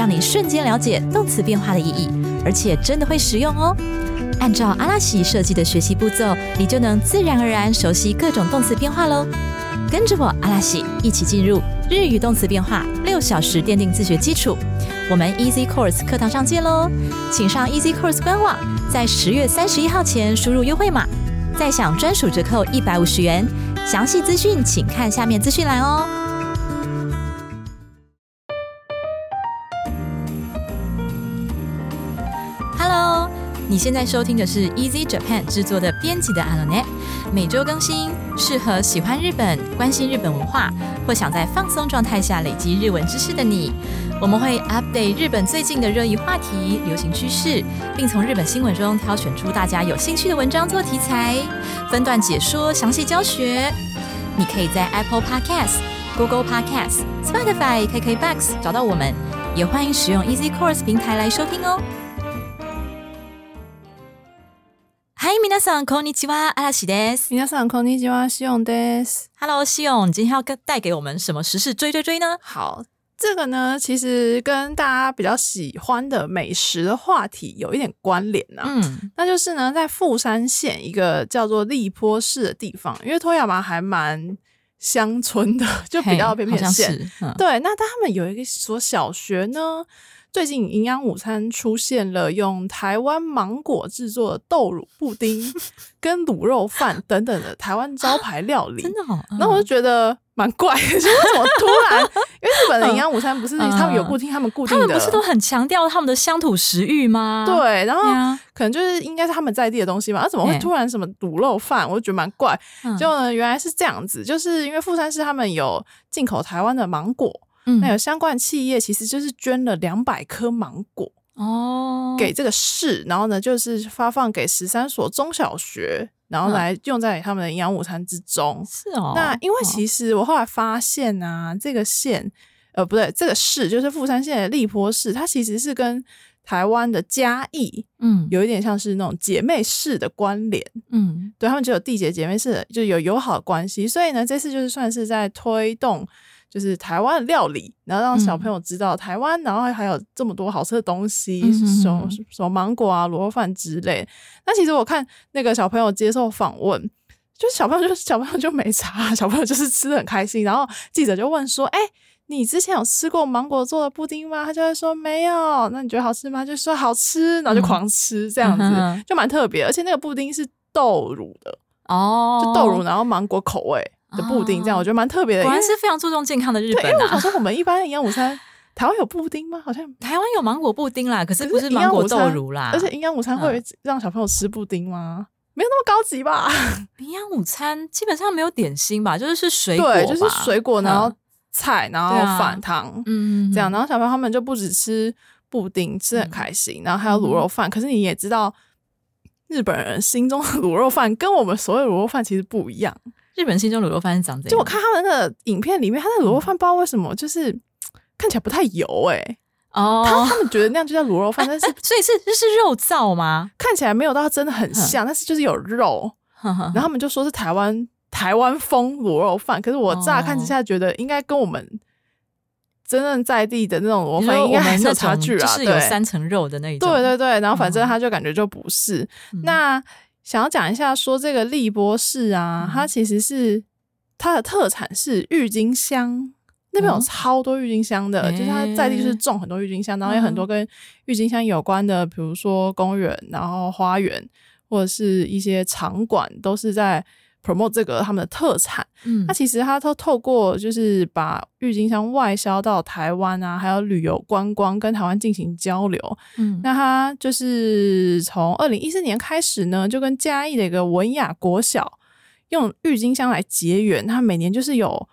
让你瞬间了解动词变化的意义，而且真的会实用哦。按照阿拉西设计的学习步骤，你就能自然而然熟悉各种动词变化喽。跟着我阿拉西一起进入日语动词变化六小时奠定自学基础。我们 Easy Course 课堂上见喽！请上 Easy Course 官网，在十月三十一号前输入优惠码，再享专属折扣一百五十元。详细资讯请看下面资讯栏哦。你现在收听的是 Easy Japan 制作的编辑的 a n o n e 每周更新，适合喜欢日本、关心日本文化或想在放松状态下累积日文知识的你。我们会 update 日本最近的热议话题、流行趋势，并从日本新闻中挑选出大家有兴趣的文章做题材，分段解说、详细教学。你可以在 Apple Podcast、Google Podcast、Spotify、KKBox 找到我们，也欢迎使用 Easy Course 平台来收听哦。嗨，皆さんこんにちは、阿拉西です。皆さんこんにちは、西永です。Hello，西永，你今天要跟带给我们什么时事追追追呢？好。这个呢，其实跟大家比较喜欢的美食的话题有一点关联呢。嗯，那就是呢，在富山县一个叫做立坡市的地方，因为托亚马还蛮乡村的，就比较偏偏县。对，那他们有一个所小学呢。 最近营养午餐出现了用台湾芒果制作的豆乳布丁 跟卤肉饭等等的台湾招牌料理，真的好。那我就觉得蛮怪，的，为什么突然？因为日本的营养午餐不是他们有固定，他们固定的，他们不是都很强调他们的乡土食欲吗？对，然后可能就是应该是他们在地的东西嘛。那怎么会突然什么卤肉饭？我就觉得蛮怪。就呢，原来是这样子，就是因为富山市他们有进口台湾的芒果。那有相关企业其实就是捐了两百颗芒果哦，给这个市，然后呢就是发放给十三所中小学，然后来用在他们的营养午餐之中。是哦，那因为其实我后来发现啊，这个县呃不对，这个市就是富山县的立坡市，它其实是跟台湾的嘉义嗯有一点像是那种姐妹市的关联。嗯，对他们只有缔结姐妹市，就有友好的关系，所以呢这次就是算是在推动。就是台湾的料理，然后让小朋友知道台湾，然后还有这么多好吃的东西，什么什么芒果啊、卤肉饭之类。那其实我看那个小朋友接受访问，就是小朋友就小朋友就没查，小朋友就是吃的很开心。然后记者就问说：“哎，你之前有吃过芒果做的布丁吗？”他就会说：“没有。”那你觉得好吃吗？就说好吃，然后就狂吃，这样子就蛮特别。而且那个布丁是豆乳的哦，就豆乳，然后芒果口味。的布丁这样，我觉得蛮特别的，果然是非常注重健康的日本啊。因为我想说我们一般营养午餐，台湾有布丁吗？好像台湾有芒果布丁啦，可是不是芒果豆乳啦。而且营养午餐会让小朋友吃布丁吗？没有那么高级吧？营养午餐基本上没有点心吧，就是是水果，就是水果，然后菜，然后饭汤，嗯，这样。然后小朋友他们就不止吃布丁，吃很开心，然后还有卤肉饭。可是你也知道，日本人心中的卤肉饭跟我们所有卤肉饭其实不一样。日本心中卤肉饭是长怎样？就我看他们那个影片里面，他的卤肉饭不知道为什么就是 看起来不太油哎。哦，他他们觉得那样就叫卤肉饭，但是所以是是肉燥吗？看起来没有到真的很像，但是就是有肉。然后他们就说是台湾台湾风卤肉饭，可是我乍看之下觉得应该跟我们真正在地的那种卤肉饭应该还是有差距啊，是有三层肉的那一种。对对对，然后反正他就感觉就不是那。想要讲一下，说这个利波市啊，它其实是它的特产是郁金香，那边有超多郁金香的，就是它在地就是种很多郁金香，然后有很多跟郁金香有关的，比如说公园，然后花园或者是一些场馆，都是在。Promote 这个他们的特产，嗯，那其实他都透过就是把郁金香外销到台湾啊，还有旅游观光跟台湾进行交流，嗯，那他就是从二零一四年开始呢，就跟嘉义的一个文雅国小用郁金香来结缘，他每年就是有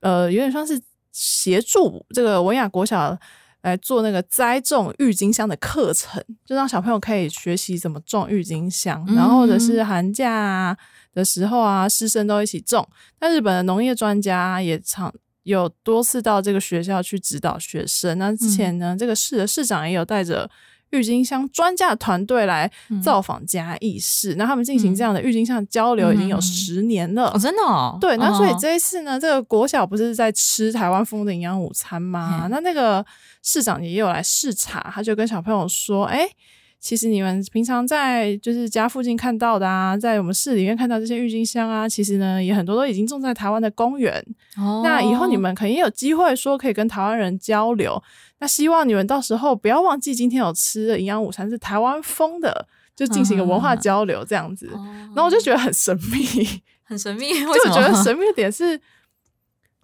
呃有点像是协助这个文雅国小。来做那个栽种郁金香的课程，就让小朋友可以学习怎么种郁金香，然后或者是寒假的时候啊，师生都一起种。那日本的农业专家也常有多次到这个学校去指导学生。那之前呢，这个市的市长也有带着。郁金香专家团队来造访嘉义市，那他们进行这样的郁金香交流已经有十年了，真的。对，那所以这一次呢，这个国小不是在吃台湾风的营养午餐吗？那那个市长也有来视察，他就跟小朋友说：“哎。”其实你们平常在就是家附近看到的啊，在我们市里面看到这些郁金香啊，其实呢也很多都已经种在台湾的公园。哦，那以后你们肯定有机会说可以跟台湾人交流。那希望你们到时候不要忘记今天有吃的营养午餐是台湾风的，就进行一个文化交流这样子。然后我就觉得很神秘，很神秘。就我觉得神秘的点是，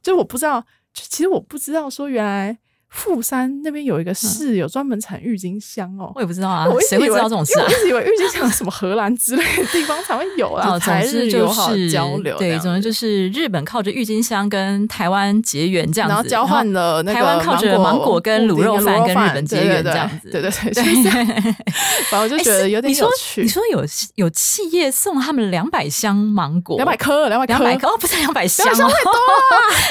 就我不知道，就其实我不知道说原来。富山那边有一个市，有专门产郁金香哦。我也不知道啊，谁会知道这种事啊？我一直以为郁金香什么荷兰之类的地方才会有啊。才是就是交流，对，总之就是日本靠着郁金香跟台湾结缘这样子，然后交换了台湾靠着芒果跟卤肉饭跟日本结缘这样子。对对对，反正我就觉得有点有趣。你说有有企业送他们两百箱芒果，两百颗，两百两百颗哦，不是两百箱，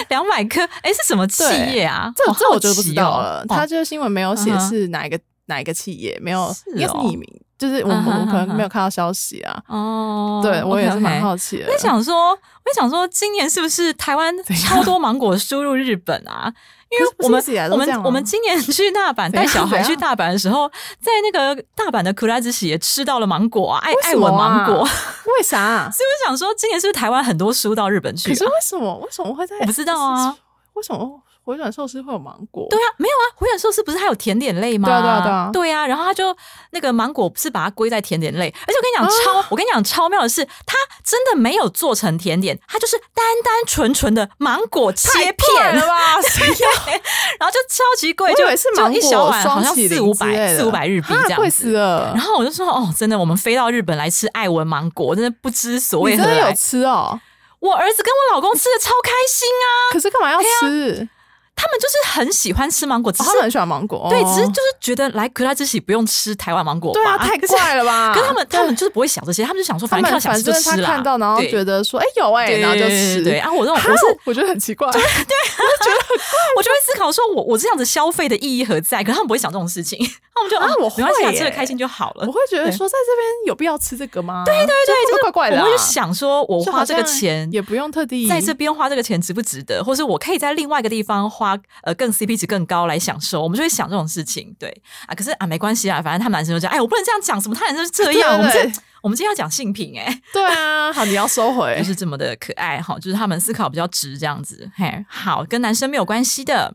两百颗。哎，是什么企业啊？这这我觉得不知道了。他这个新闻没有写是哪一个哪一个企业，没有应该是匿名，就是我们我可能没有看到消息啊。哦，对我也是蛮好奇的。我想说，我想说，今年是不是台湾超多芒果输入日本啊？因为我们我们我们今年去大阪带小孩去大阪的时候，在那个大阪的库拉兹喜也吃到了芒果啊，爱爱闻芒果。为啥？是不是想说今年是不是台湾很多输到日本去？可是为什么？为什么会在？我不知道啊，为什么？回转寿司会有芒果？对啊，没有啊，回转寿司不是还有甜点类吗？对啊，对啊，对啊，对啊。然后他就那个芒果是把它归在甜点类，而且我跟你讲超，我跟你讲超妙的是，它真的没有做成甜点，它就是单单纯纯的芒果切片了吧？然后就超级贵，就就一小碗好像四五百四五百日币这样，贵死了。然后我就说哦，真的，我们飞到日本来吃爱文芒果，真的不知所谓。真的有吃哦，我儿子跟我老公吃的超开心啊。可是干嘛要吃？他们就是很喜欢吃芒果，只是很喜欢芒果，对，只是就是觉得来格拉之喜不用吃台湾芒果，对啊，太怪了吧？可是他们，他们就是不会想这些，他们就想说，反正想吃就吃啦。看到然后觉得说，哎，有哎，然后就吃。对啊，我这种我是我觉得很奇怪，对，我觉得 我就会思考说，我我这样子消费的意义何在？可是他们不会想这种事情，他们就啊，我没关系，吃的开心就好了。我会觉得说，在这边有必要吃这个吗？对对对，就是怪怪的。我会想说，我花这个钱也不用特地在这边花这个钱值不值得，或是我可以在另外一个地方花呃更 CP。值更高来享受，我们就会想这种事情，对啊。可是啊，没关系啊，反正他们男生就讲，哎，我不能这样讲，什么他男生是这样。我们这我们今天要讲性品，哎，对啊，好，你要收回，就是这么的可爱哈，就是他们思考比较直，这样子，嘿，好，跟男生没有关系的，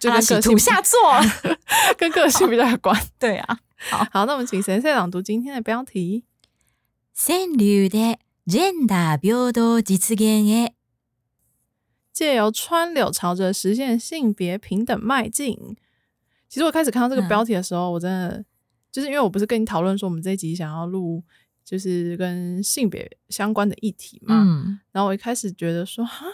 就跟土下座，跟个性比较有关，对啊。好，好，那我们请先生朗读今天的标题：川流的 gender 平等実現へ。借由川柳朝着实现性别平等迈进。其实我开始看到这个标题的时候，我真的就是因为我不是跟你讨论说我们这一集想要录就是跟性别相关的议题嘛，然后我一开始觉得说哈，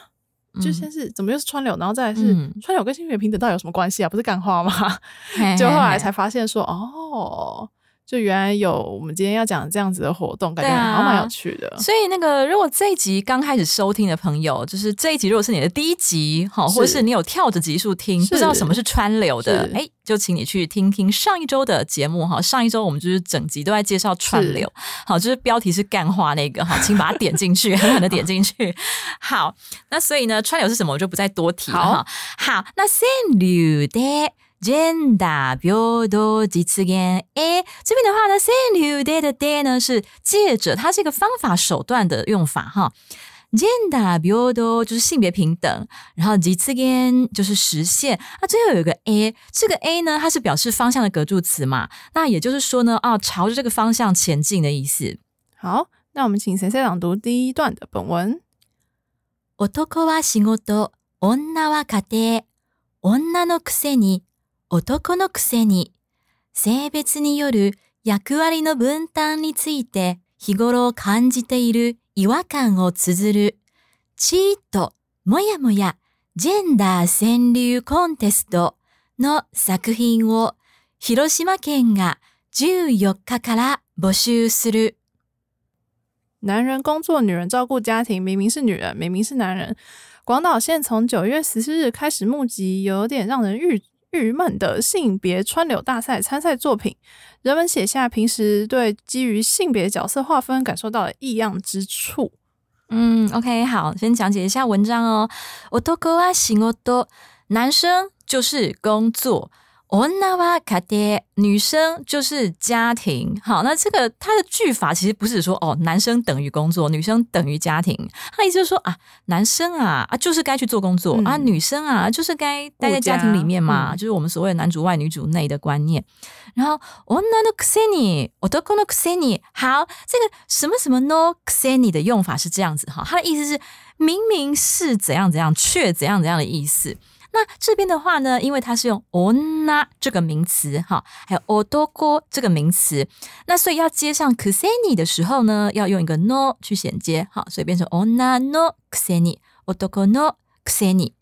就先是怎么又是川柳，然后再来是川柳跟性别平等到底有什么关系啊？不是干话吗？就后来才发现说哦。就原来有我们今天要讲这样子的活动，感觉还蛮有趣的。所以那个，如果这一集刚开始收听的朋友，就是这一集如果是你的第一集，哈，或者是你有跳着集数听，不知道什么是川流的，哎，就请你去听听上一周的节目哈。上一周我们就是整集都在介绍川流，好，就是标题是干话那个哈，请把它点进去，狠狠的点进去。好，那所以呢，川流是什么，我就不再多提了哈。好，那川流的。gender 平等実現。哎，这边的话呢，say new day 的 day 呢是借着它是一个方法手段的用法哈。gender 平等就是性别平等，然后実現就是实现。那最后有一个 a，这个 a 呢，它是表示方向的格助词嘛？那也就是说呢，啊，朝着这个方向前进的意思。好，那我们请先生朗读第一段的本文。男は仕事、女は家庭、女のくせに。 男のくせに性別による役割の分担について日頃感じている違和感を綴るチートもやもやジェンダー川柳コンテストの作品を広島県が14日から募集する。男人工作，女人照顾家庭。明明是女人，明明是男人。广岛县从九月十四日开始募集，有点让人郁郁闷的性别川柳大赛参赛作品。人们写下平时对基于性别角色划分感受到的异样之处。嗯，OK，好，先讲解一下文章哦。我都哥啊，行哦都，男生就是工作。哦，那哇卡爹，女生就是家庭。好，那这个它的句法其实不是说哦，男生等于工作，女生等于家庭。他意思就是说啊，男生啊啊就是该去做工作啊，女生啊就是该待在家庭里面嘛，就是我们所谓的男主外女主内的观念。然后哦，那のくせに，我都このくせに。好，这个什么什么 no くせに的用法是这样子哈，它的意思是明明是怎样怎样，却怎样怎样的意思。 那这边的话呢，因为它是用 onna 这个名词哈，还有 odoko 这个名词，那所以要接上 kuseni 的时候呢，要用一个 no 去衔接，好，所以变成 onna no kuseni，odoko no kuseni。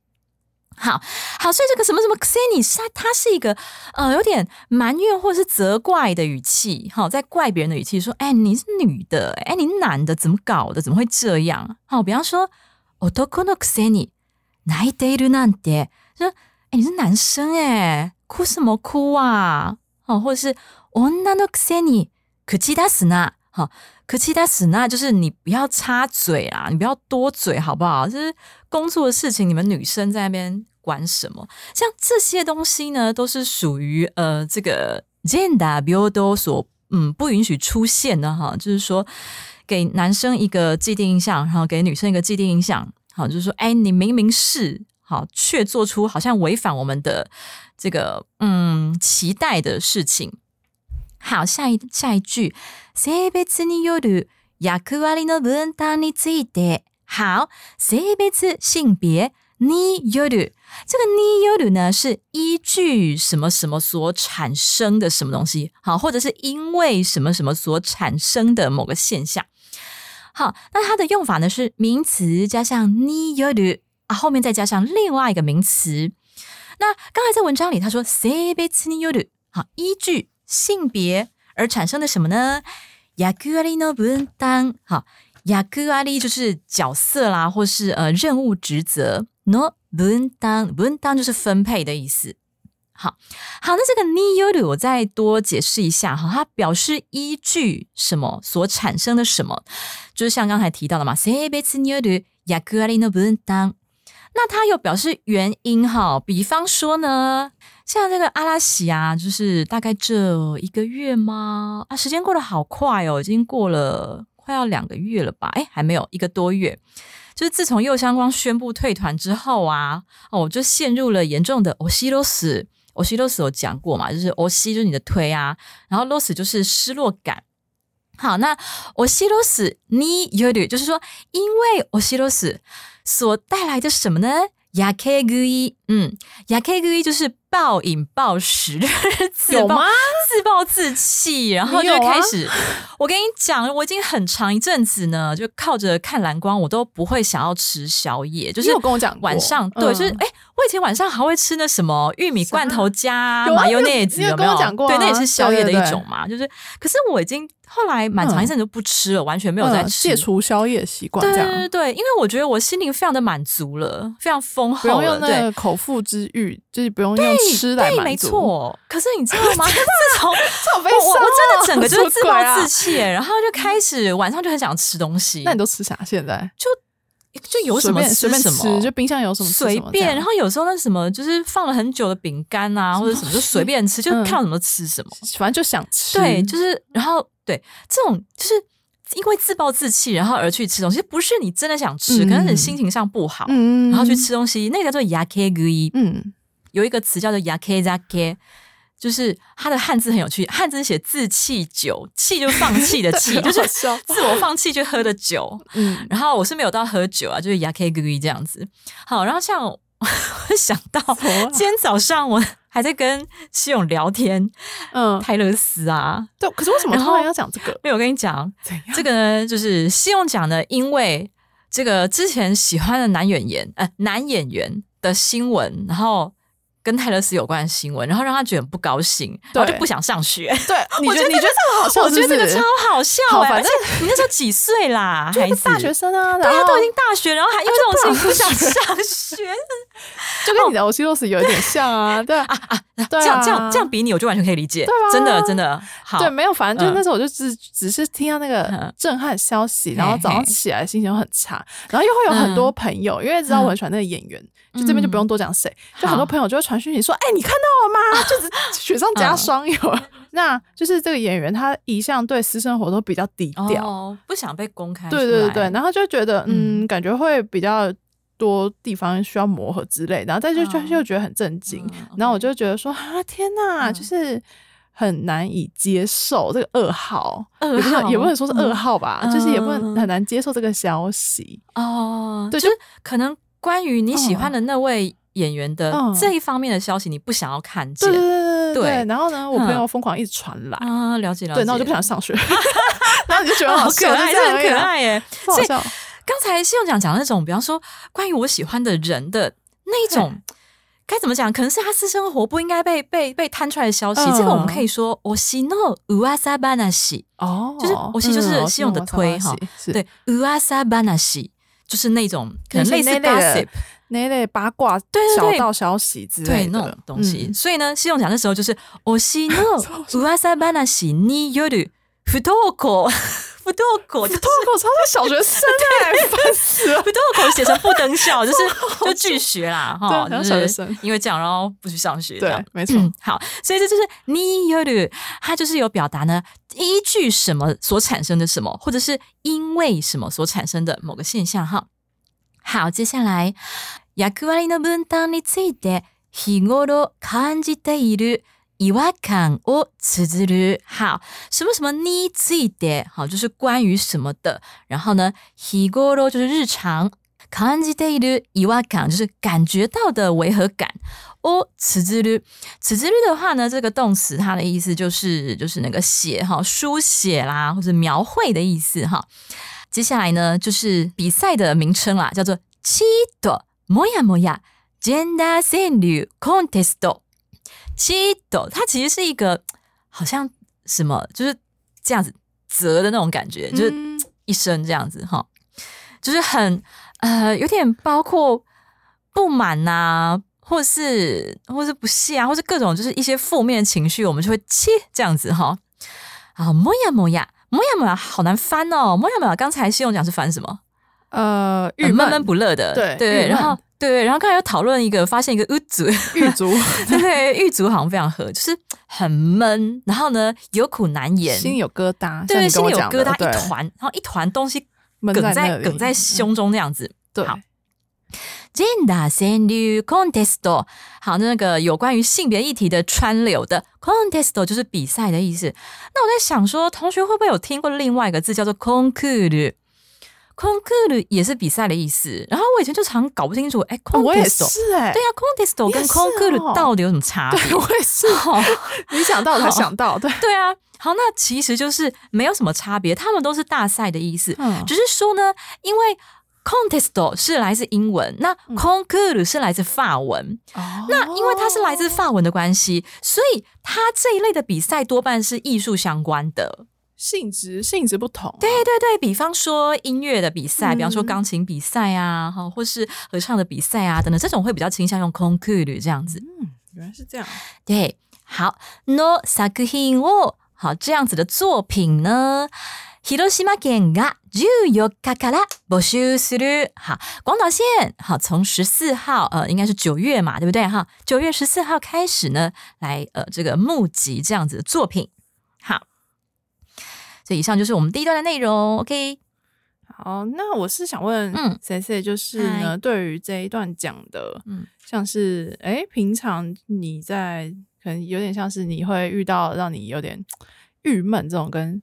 好好，所以这个什么什么 kuseni，它它是一个呃有点埋怨或是责怪的语气，好，在怪别人的语气说，哎，你是女的，哎，你男的，怎么搞的？怎么会这样？好，比方说 odoko no kuseni，泣いているなんて。 说，哎，你是男生哎，哭什么哭啊？好，或者是女のくせに口出すな，好，口出すな就是你不要插嘴啊，你不要多嘴，好不好？就是工作的事情，你们女生在那边管什么？像这些东西呢，都是属于呃这个 gender 平等所嗯不允许出现的哈，就是说给男生一个既定印象，然后给女生一个既定印象，好，就是说，哎，你明明是。 好，却做出好像违反我们的这个嗯期待的事情。好，下一下一句，性別による役割の分担について。好，性別性别による这个による呢，是依据什么什么所产生的什么东西？好，或者是因为什么什么所产生的某个现象。好，那它的用法呢是名词加上による。 啊后面再加上另外一个名词。那刚才在文章里他说 “say be t ni yoru”，好，依据性别而产生的什么呢？“yakuari no bundan”，好，“yakuari” 就是角色啦，或是呃任务职责，“no bundan”，“bundan” 就是分配的意思。好好，那这个 “ni yoru” 我再多解释一下哈，它表示依据什么所产生的什么，就是像刚才提到的嘛，“say be t ni yoru”，“yakuari no bundan”。那他有表示原因哈，比方说呢，像这个阿拉西啊，就是大概这一个月吗？啊，时间过得好快哦，已经过了快要两个月了吧？哎，还没有一个多月。就是自从右相光宣布退团之后啊，哦，就陷入了严重的欧西罗斯。欧西罗斯有讲过嘛？就是欧西就是你的推啊，然后罗斯就是失落感。好，那欧西罗斯你有点就是说，因为欧西罗斯。所带来的什么呢？亚 K グイ，嗯，亚 K グイ就是暴饮暴食，有吗？自暴自弃，然后就开始。我跟你讲，我已经很长一阵子呢，就靠着看蓝光，我都不会想要吃宵夜。就是有跟我讲，晚上对，就是哎， 我以前晚上还会吃那什么玉米罐头加麻油内子，有没有？对，那也是宵夜的一种嘛。就是，可是我已经。后来蛮长一阵就不吃了，完全没有再吃，戒除宵夜习惯。对对对，因为我觉得我心灵非常的满足了，非常丰厚了。不用那个口腹之欲，就是不用用吃来满足。没错，可是你知道吗？自从我我真的整个就是自暴自弃，然后就开始晚上就很想吃东西。那你都吃啥？现在就就有什么随便什么，就冰箱有什么随便。然后有时候那什么就是放了很久的饼干啊，或者什么就随便吃，就看什么吃什么，反正就想吃。对，就是然后。对，这种就是因为自暴自弃，然后而去吃东西，不是你真的想吃，可能你心情上不好，然后去吃东西，那个叫做 yake gui。嗯，有一个词叫做 yake zake，就是他的汉字很有趣，汉字写自弃酒，弃就放弃的 弃，就是自我放弃去喝的酒。嗯，然后我是没有到喝酒啊，就是 yake gui 这样子。好，然后像我 想到今天早上我。还在跟西勇聊天，嗯，泰勒斯啊，对，可是为什么突然要讲这个？没有，我跟你讲，这个呢，就是西勇讲的，因为这个之前喜欢的男演员，呃，男演员的新闻，然后跟泰勒斯有关的新闻，然后让他觉得很不高兴，然后就不想上学。对，你觉得你觉得这个好笑？我觉得这个超好笑哎！反正你那时候几岁啦？还是大学生啊？对啊，都已经大学，然后还因为这种事情不想上学，就跟你的欧西洛斯有一点像啊！对啊啊，这样这样这样比你，我就完全可以理解，对真的真的好。对，没有，反正就那时候我就只只是听到那个震撼消息，然后早上起来心情很差，然后又会有很多朋友，因为知道我很喜欢那个演员。就这边就不用多讲谁，就很多朋友就会传讯息说：“哎，你看到了吗？就是 雪上加霜有。那就是这个演员他一向对私生活都比较低调，不想被公开。对对对，然后就觉得嗯，感觉会比较多地方需要磨合之类，然后但就就又觉得很震惊。然后我就觉得说啊，天哪，就是很难以接受这个噩耗，噩耗也不能说是噩耗吧，就是也不能很难接受这个消息哦。对，就是可能。关于你喜欢的那位演员的这一方面的消息，你不想要看见。对对对对对。然后呢，我朋友疯狂一直传来啊，了解了解。对，那我就不想上学。然后你就觉得好可爱，很可爱耶。所以刚才信用讲讲那种，比方说关于我喜欢的人的那一种，该怎么讲？可能是他私生活不应该被被被摊出来的消息。这个我们可以说，我喜诺乌阿萨巴纳西哦，就是我西就是信用的推哈，对乌阿萨巴纳西。就是那种可能类似 gossip 那类八卦、小道消息之类的那种东西。所以呢，西用讲的时候就是我西诺乌阿塞班纳西尼尤鲁不多口不多口不多口，超像小学生哎，烦死了！不多口写成不登校，就是就拒学啦哈，就是小学生因为这样然后不去上学。对，没错。好，所以这就是尼尤鲁，它就是有表达呢。依据什么所产生的什么，或者是因为什么所产生的某个现象？哈，好，接下来役割の分担について日頃感じている 違和感を綴る。好，什么什么について，好，就是关于什么的。然后呢，日頃就是日常。感じている違和感就是感觉到的违和感。哦，此之律，此之律的话呢，这个动词它的意思就是就是那个写哈，书写啦，或者描绘的意思哈。接下来呢，就是比赛的名称啦，叫做七朵摩呀摩呀 gender 川柳 contest。 七朵它其实是一个好像什么，就是这样子折的那种感觉，就是一声这样子哈，就是很。呃，有点包括不满呐，或是或是不屑啊，或是各种就是一些负面情绪，我们就会切这样子哈。啊，摩呀摩呀，摩呀摩呀，好难翻哦。摩呀摩呀，刚才信用讲是翻什么？呃，郁闷不乐的，对对。然后对，然后刚才又讨论一个，发现一个狱卒，狱卒，对，狱卒好像非常合，就是很闷，然后呢有苦难言，心有疙瘩，对，心里有疙瘩，一团，然后一团东西。梗在梗在胸中那样子，对。Gender 川柳 contest，好，那个有关于性别议题的川流的 contest 就是比赛的意思。那我在想说，同学会不会有听过另外一个字叫做 concours？concours 也是比赛的意思。然后我以前就常搞不清楚，哎，contest 是哎，对啊，contest 跟 concours 到底有什么差别？我也是，你想到才想到，对。对啊。好，那其实就是没有什么差别，他们都是大赛的意思，只是说呢，因为 contest 是来自英文，那 concours 是来自法文，那因为它是来自法文的关系，所以它这一类的比赛多半是艺术相关的性质，性质不同。对对对，比方说音乐的比赛，比方说钢琴比赛啊，哈，或是合唱的比赛啊等等，这种会比较倾向用 concours 这样子。嗯，原来是这样。对，好，no 作品を好，这样子的作品呢，広島県が十四日から募集する。好，广岛县好，从十四号呃，应该是九月嘛，对不对？哈，九月十四号开始呢，来呃这个募集这样子的作品。 以以上就是我们第一段的内容。OK，好，那我是想问，嗯，C C，就是呢，对于这一段讲的，嗯，像是哎，平常你在。可能有点像是你会遇到让你有点郁闷这种，跟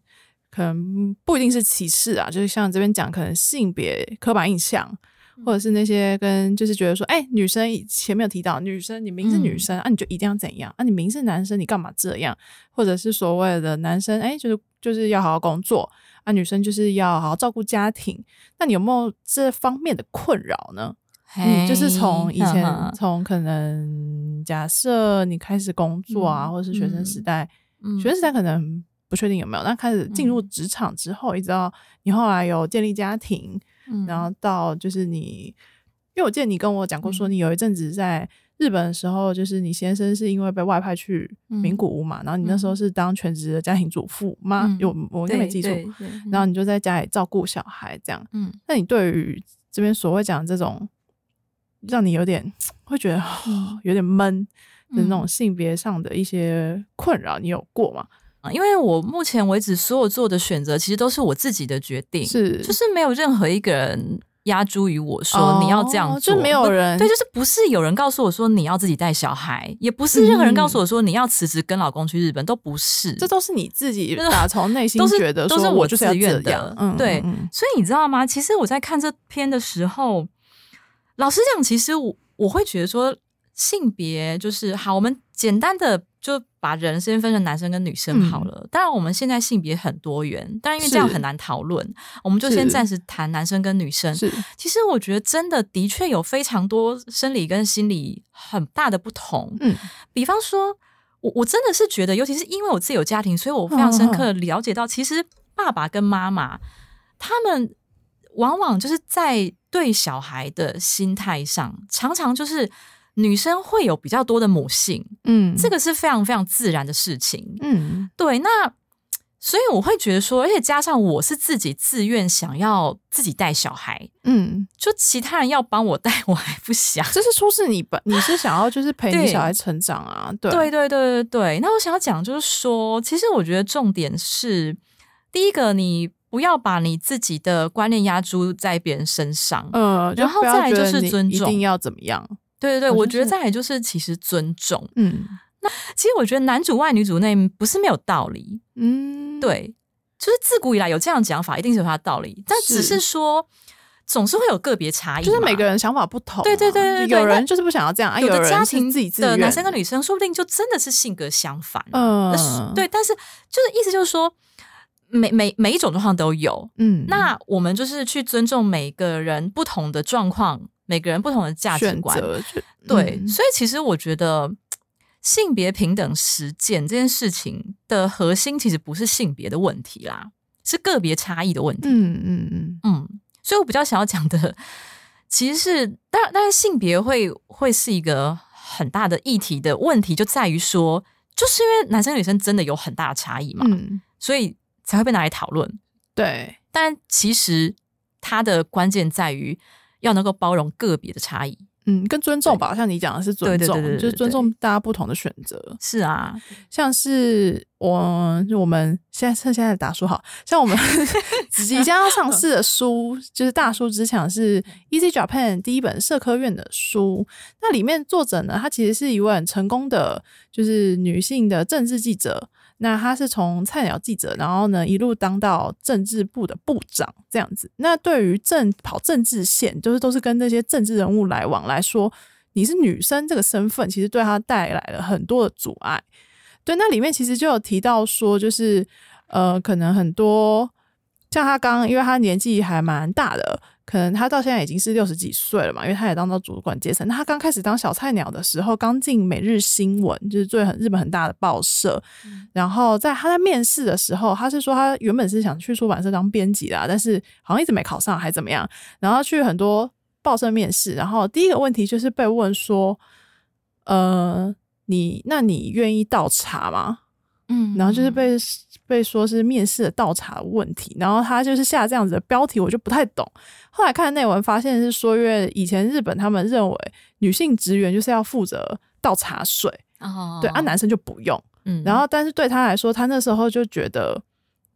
可能不一定是歧视啊，就是像这边讲，可能性别刻板印象，或者是那些跟就是觉得说，哎，女生前面有提到女生，你明是女生啊，你就一定要怎样啊？你明是男生，你干嘛这样？或者是所谓的男生，哎，就是就是要好好工作啊，女生就是要好好照顾家庭。那你有没有这方面的困扰呢？嗯，就是从以前从可能假设你开始工作啊，或者是学生时代，学生时代可能不确定有没有，但开始进入职场之后，一直到你后来有建立家庭，然后到就是你，因为我记得你跟我讲过，说你有一阵子在日本的时候，就是你先生是因为被外派去名古屋嘛，然后你那时候是当全职的家庭主妇吗？有我应该没记错，然后你就在家里照顾小孩这样。嗯，那你对于这边所谓讲这种。让你有点会觉得有点闷的那种性别上的一些困扰，你有过吗？啊，因为我目前为止所有做的选择，其实都是我自己的决定，是就是没有任何一个人压诸于我说你要这样做，就没有人对，就是不是有人告诉我说你要自己带小孩，也不是任何人告诉我说你要辞职跟老公去日本，都不是，这都是你自己打从内心觉得都是我自愿的，嗯，对，所以你知道吗？其实我在看这篇的时候。老实讲，其实我我会觉得说性别就是好，我们简单的就把人先分成男生跟女生好了。当然，我们现在性别很多元，但因为这样很难讨论，我们就先暂时谈男生跟女生。其实我觉得真的的确有非常多生理跟心理很大的不同。嗯，比方说，我我真的是觉得，尤其是因为我自己有家庭，所以我非常深刻了解到，其实爸爸跟妈妈他们往往就是在。对小孩的心态上，常常就是女生会有比较多的母性，嗯，这个是非常非常自然的事情，嗯，对。那所以我会觉得说，而且加上我是自己自愿想要自己带小孩，嗯，就其他人要帮我带，我还不想。这是说是你本你是想要就是陪你小孩成长啊，对，对，对，对，对，对。那我想要讲就是说，其实我觉得重点是第一个你。不要把你自己的观念压注在别人身上，嗯，然后再来就是尊重，一定要怎么样？对对对，我觉得再来就是其实尊重，嗯，那其实我觉得男主外女主内不是没有道理，嗯，对，就是自古以来有这样讲法，一定是有它的道理，但只是说总是会有个别差异，就是每个人想法不同，对对对对，有人就是不想要这样，有的家庭自己的男生跟女生说不定就真的是性格相反，嗯，对，但是就是意思就是说。每每每一种状况都有，嗯，那我们就是去尊重每个人不同的状况，每个人不同的价值观，对，所以其实我觉得性别平等实践这件事情的核心，其实不是性别的问题啦，是个别差异的问题，嗯嗯嗯嗯，所以我比较想要讲的，其实是当然，当然性别会会是一个很大的议题的问题，就在于说，就是因为男生女生真的有很大的差异嘛，嗯，所以。才会被拿来讨论，对。但其实它的关键在于要能够包容个别的差异，嗯，跟尊重吧。像你讲的是尊重，就是尊重大家不同的选择。是啊，像是我我们现在趁现在打书，好像我们 即将要上市的书，就是大书之强是 Easy Japan 第一本社科院的书。那里面作者呢，她其实是一位很成功的，就是女性的政治记者。那他是从菜鸟记者，然后呢一路当到政治部的部长这样子。那对于政跑政治线，就是都是跟那些政治人物来往来说，你是女生这个身份，其实对他带来了很多的阻碍。对，那里面其实就有提到说，就是呃，可能很多像他刚，因为他年纪还蛮大的。可能他到现在已经是六十几岁了嘛，因为他也当到主管阶层。那他刚开始当小菜鸟的时候，刚进每日新闻，就是最很日本很大的报社。然后在他在面试的时候，他是说他原本是想去出版社当编辑的，但是好像一直没考上，还怎么样？然后去很多报社面试，然后第一个问题就是被问说：“呃，你那你愿意倒茶吗？”嗯，然后就是被被说是面试的倒茶问题，然后他就是下这样子的标题，我就不太懂。后来看内文发现是说，因为以前日本他们认为女性职员就是要负责倒茶水，哦，对，啊男生就不用。嗯，然后但是对他来说，他那时候就觉得，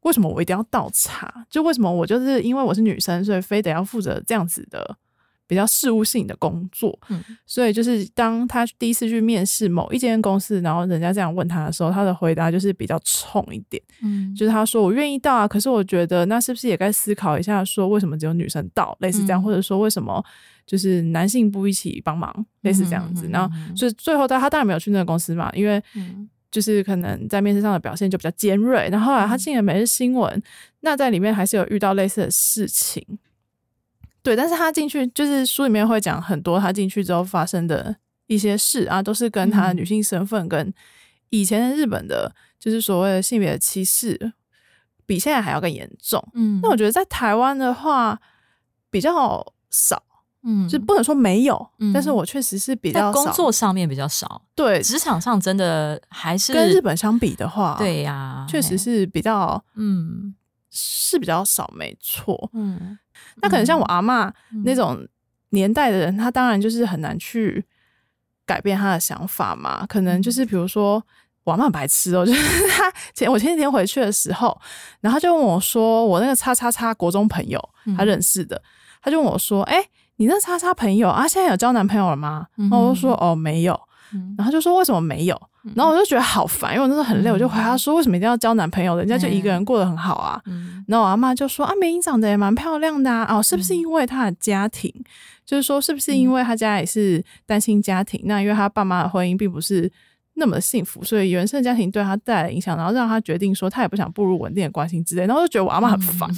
为什么我一定要倒茶？就为什么我就是因为我是女生，所以非得要负责这样子的？比较事务性的工作，嗯，所以就是当他第一次去面试某一间公司，然后人家这样问他的时候，他的回答就是比较冲一点，嗯，就是他说我愿意到啊，可是我觉得那是不是也该思考一下，说为什么只有女生到，类似这样，或者说为什么就是男性不一起帮忙，类似这样子，然后所以最后他他当然没有去那个公司嘛，因为就是可能在面试上的表现就比较尖锐，然后后来他进了每日新闻，那在里面还是有遇到类似的事情。对，但是他进去就是书里面会讲很多他进去之后发生的一些事啊，都是跟他女性身份跟以前的日本的，就是所谓的性别的歧视，比现在还要更严重。嗯，那我觉得在台湾的话比较少，嗯，就不能说没有，但是我确实是比较工作上面比较少，对，职场上真的还是跟日本相比的话，对呀，确实是比较，嗯，是比较少，没错，嗯。那可能像我阿妈那种年代的人，他当然就是很难去改变他的想法嘛。可能就是比如说，我阿妈白痴哦，就是他前我前几天回去的时候，然后就问我说：“我那个叉叉叉国中朋友，他认识的，他就问我说：‘哎，你那叉叉朋友啊，现在有交男朋友了吗？’然后我就说：‘哦，没有。’然后就说：‘为什么没有？’然后我就觉得好烦，因为我那时候很累，我就回他说：“为什么一定要交男朋友？人家就一个人过得很好啊。”然后我阿妈就说：“啊，美英长得也蛮漂亮的啊，哦，是不是因为她的家庭？就是说，是不是因为她家也是单亲家庭？那因为她爸妈的婚姻并不是那么幸福，所以原生家庭对她带来影响，然后让她决定说她也不想步入稳定的关系之类。然后就觉得我阿妈很烦，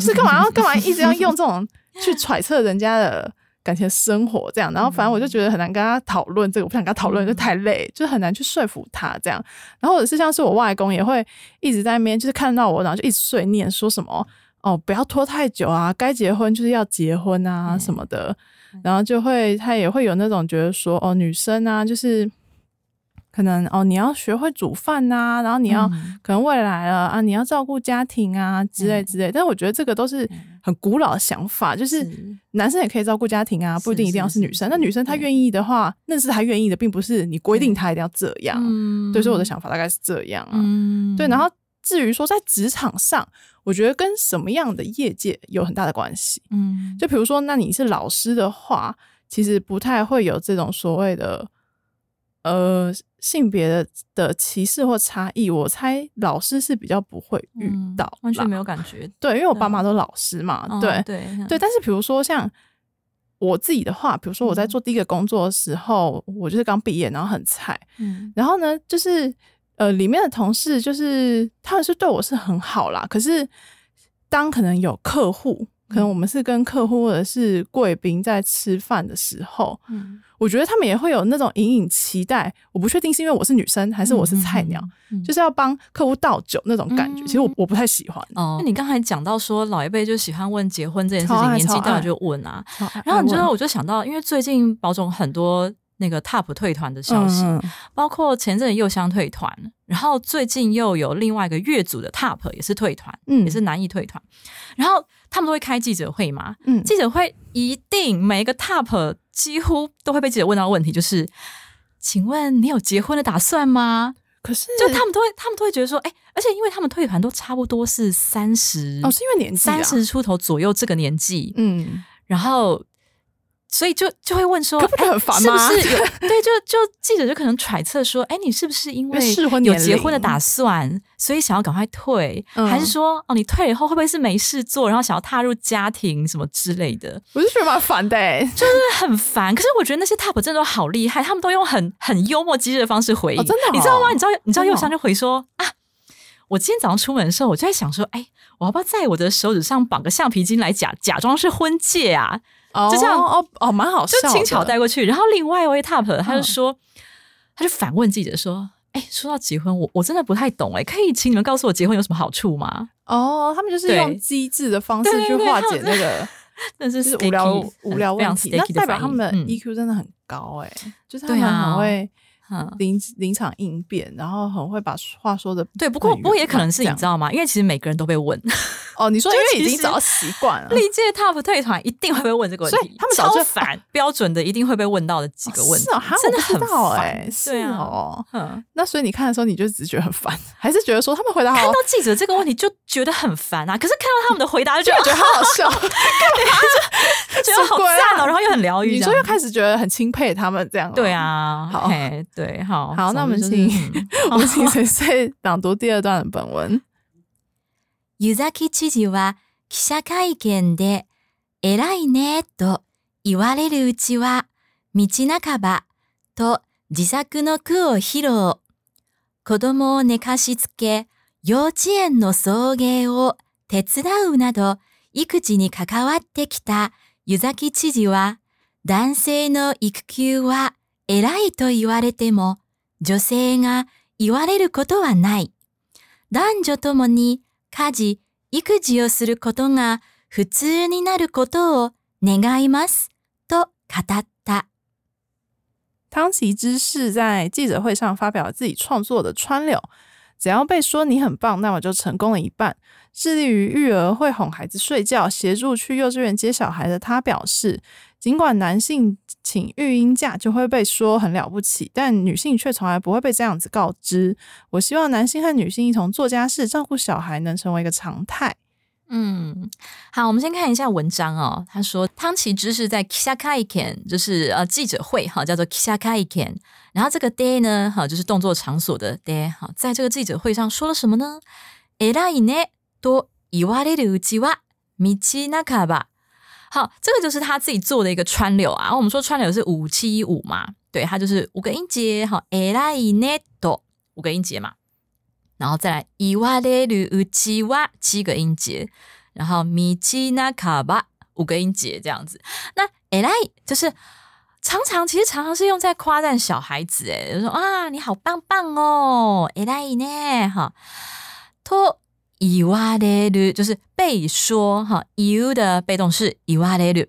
是干嘛要干嘛一直要用这种去 揣测人家的。”感情生活这样，然后反正我就觉得很难跟他讨论这个，我不想跟他讨论，就太累，就很难去说服他这样。然后或者是像是我外公也会一直在那边，就是看到我，然后就一直碎念，说什么哦，不要拖太久啊，该结婚就是要结婚啊什么的。然后就会他也会有那种觉得说哦，女生啊，就是。可能哦，你要学会煮饭呐，然后你要可能未来了啊，你要照顾家庭啊之类之类。但是我觉得这个都是很古老的想法，就是男生也可以照顾家庭啊，不一定一定要是女生。那女生她愿意的话，那是她愿意的，并不是你规定她一定要这样。对，所以我的想法大概是这样啊。对，然后至于说在职场上，我觉得跟什么样的业界有很大的关系。嗯，就比如说，那你是老师的话，其实不太会有这种所谓的。呃，性别的的歧视或差异，我猜老师是比较不会遇到，完全没有感觉。对，因为我爸妈都老师嘛，对对对。但是比如说像我自己的话，比如说我在做第一个工作的时候，我就是刚毕业，然后很菜，嗯，然后呢，就是呃，里面的同事就是他们是对我是很好啦，可是当可能有客户。可能我们是跟客户或者是贵宾在吃饭的时候，嗯，我觉得他们也会有那种隐隐期待。我不确定是因为我是女生还是我是菜鸟，就是要帮客户倒酒那种感觉。其实我我不太喜欢。哦，那你刚才讲到说老一辈就喜欢问结婚这件事情，年纪大了就问啊。然后你知道，我就想到，因为最近保总很多。那个 TOP 退团的消息，包括前阵又香退团，然后最近又有另外一个乐组的 TOP 也是退团，嗯，也是难以退团。然后他们都会开记者会嘛，嗯，记者会一定每一个 TOP 几乎都会被记者问到问题，就是请问你有结婚的打算吗？可是就他们都会，他们都会觉得说，哎，而且因为他们退团都差不多是三十哦，是因为年纪三十出头左右这个年纪，嗯，然后。所以就就会问说，哎，是不是 有对？就就记者就可能揣测说，哎，你是不是因为有结婚的打算，所以想要赶快退？还是说，哦，你退了以后会不会是没事做，然后想要踏入家庭什么之类的？我就觉得蛮烦的，就是很烦。可是我觉得那些 top 真的都好厉害，他们都用很很幽默机智的方式回应。真的，你知道吗？你知道你知道右上就回说啊，我今天早上出门的时候，我就在想说，哎，我要不要在我的手指上绑个橡皮筋来假假装是婚戒啊？就这样哦哦，蛮好笑，就轻巧带过去。然后另外一位 top 他就说，他就反问记者说：“哎，说到结婚，我我真的不太懂哎，可以请你们告诉我结婚有什么好处吗？”哦，他们就是用机智的方式去化解那个，那是无聊无聊问题。那代表他们的 EQ 真的很高哎，就是他们很会。临临场应变，然后很会把话说的对，不过不过也可能是你知道吗？因为其实每个人都被问哦。你说 因为已经找习惯了，历届 top 退团一定会被问这个问题，他们超烦标准的，一定会被问到的几个问题，真的很烦。对啊，哦，那所以你看的时候，你就只觉得很烦，还是觉得说他们回答看到记者这个问题就觉得很烦啊？可是看到他们的回答就觉得好好笑，觉得好赞哦，然后又很疗愈，你说又开始觉得很钦佩他们这样。对啊，好，对，好好。那我们请 我们请谁谁朗读第二段的本文。湯崎知事は記者会見で偉いねと言われるうちは道半ばと自作の句を披露。子供を寝かしつけ、幼稚園の送迎を手伝うなど育児に関わってきた湯崎知事は、男性の育休は偉いと言われても、女性が言われることはない。男女ともに家事、育児をすることが普通になることを願います。と語った。汤崎知事在记者会上发表了自己创作的川柳，只要被说你很棒，那我就成功了一半。致力于育儿、会哄孩子睡觉、协助去幼稚园接小孩的他表示，尽管男性请育婴假就会被说很了不起，但女性却从来不会被这样子告知。我希望男性和女性一同做家事、照顾小孩，能成为一个常态。嗯，好，我们先看一下文章哦。他说，汤奇之是在 Kisakaiken，就是呃记者会哈，叫做 Kisakaiken。然后这个 day 呢，哈，就是动作场所的 day。哈，在这个记者会上说了什么呢？えらいねと言われるうちは道半ば。 好，这个就是他自己做的一个川柳啊。我们说川柳是五七五嘛，对，它就是五个音节，哈，えらいねと五个音节嘛。然后再来伊瓦雷鲁乌奇瓦七个音节，然后米奇纳卡巴五个音节这样子。那诶来就是常常其实常常是用在夸赞小孩子，诶，就说啊你好棒棒哦，诶来呢哈。托 伊瓦雷鲁就是被说哈，you 的被动式伊瓦雷鲁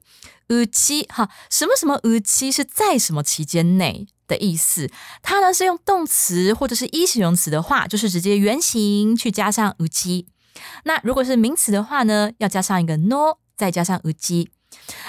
乌奇哈，什么什么乌奇是在什么期间内。的意思，它呢是用动词或者是一形容词的话，就是直接原形去加上无机。那如果是名词的话呢，要加上一个 no，再加上无机。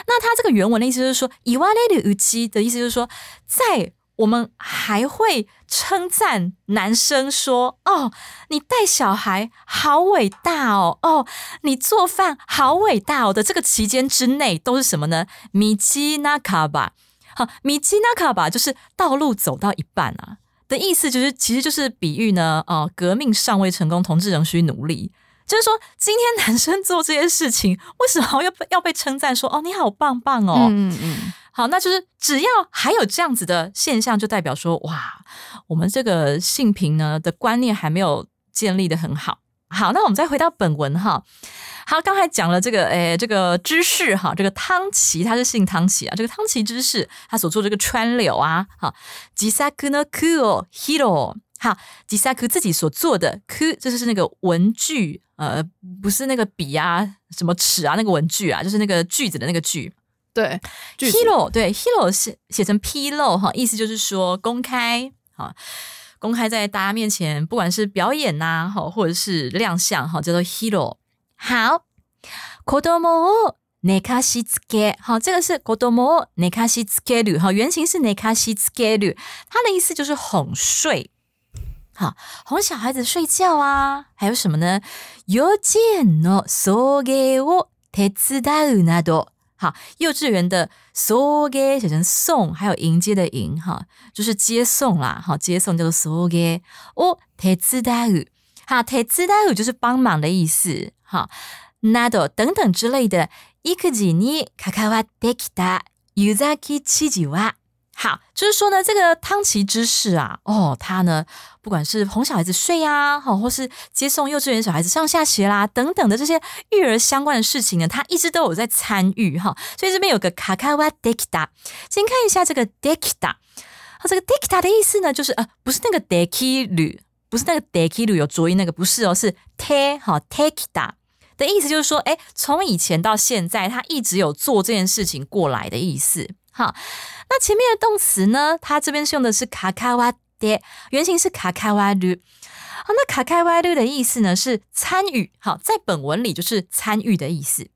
那它这个原文的意思就是说，以瓦雷的无机的意思就是说，在我们还会称赞男生说：“哦，你带小孩好伟大哦，哦，你做饭好伟大哦”的这个期间之内，都是什么呢？米奇纳卡吧。好，米基纳卡吧，就是道路走到一半啊的意思，就是其实就是比喻呢，哦，革命尚未成功，同志仍需努力。就是说，今天男生做这些事情，为什么要要被称赞说哦，你好棒棒哦？嗯嗯，好，那就是只要还有这样子的现象，就代表说，哇，我们这个性平呢的观念还没有建立的很好。好，那我们再回到本文哈。好，刚才讲了这个，诶，这个知识哈，这个汤奇他是姓汤奇啊，这个汤奇知识他所做这个川柳啊，好，吉萨克呢，cool hero，好，吉萨克自己所做的库这就是那个文具，呃，不是那个笔啊，什么尺啊，那个文具啊，就是那个句子的那个句，对，hero，对，hero 是写成披露哈，意思就是说公开，哈，公开在大家面前，不管是表演呐，哈，或者是亮相，哈，叫做 hero。好，子供を寝かしつけ。好，这个是子供を寝かしつける。好，原型是寝かしつける，它的意思就是哄睡。好，哄小孩子睡觉啊。还有什么呢？幼稚園の送迎を手伝うなど。 好，幼稚园的送迎写成送，还有迎接的迎，哈，就是接送啦。好，接送叫做送迎を手伝う。好，手伝う就是帮忙的意思。好，など等等之类的。育児に関わってきた湯崎知事は， 好，就是说呢，这个汤奇知识啊，哦，他呢，不管是哄小孩子睡呀，好，或是接送幼稚园小孩子上下学啦，等等的这些育儿相关的事情呢，他一直都有在参与哈。所以这边有个卡卡瓦デキタ，先看一下这个デキタ。啊，这个デキタ的意思呢，就是呃，不是那个デキル，不是那个デキル有浊音那个，不是哦，是テ哈テキタ。的意思就是说，哎，从以前到现在，他一直有做这件事情过来的意思。 好，那前面的动词呢？它这边是用的是卡卡哇爹，原型是卡卡哇鲁。好，那卡卡哇鲁的意思呢是参与。好，在本文里就是参与的意思。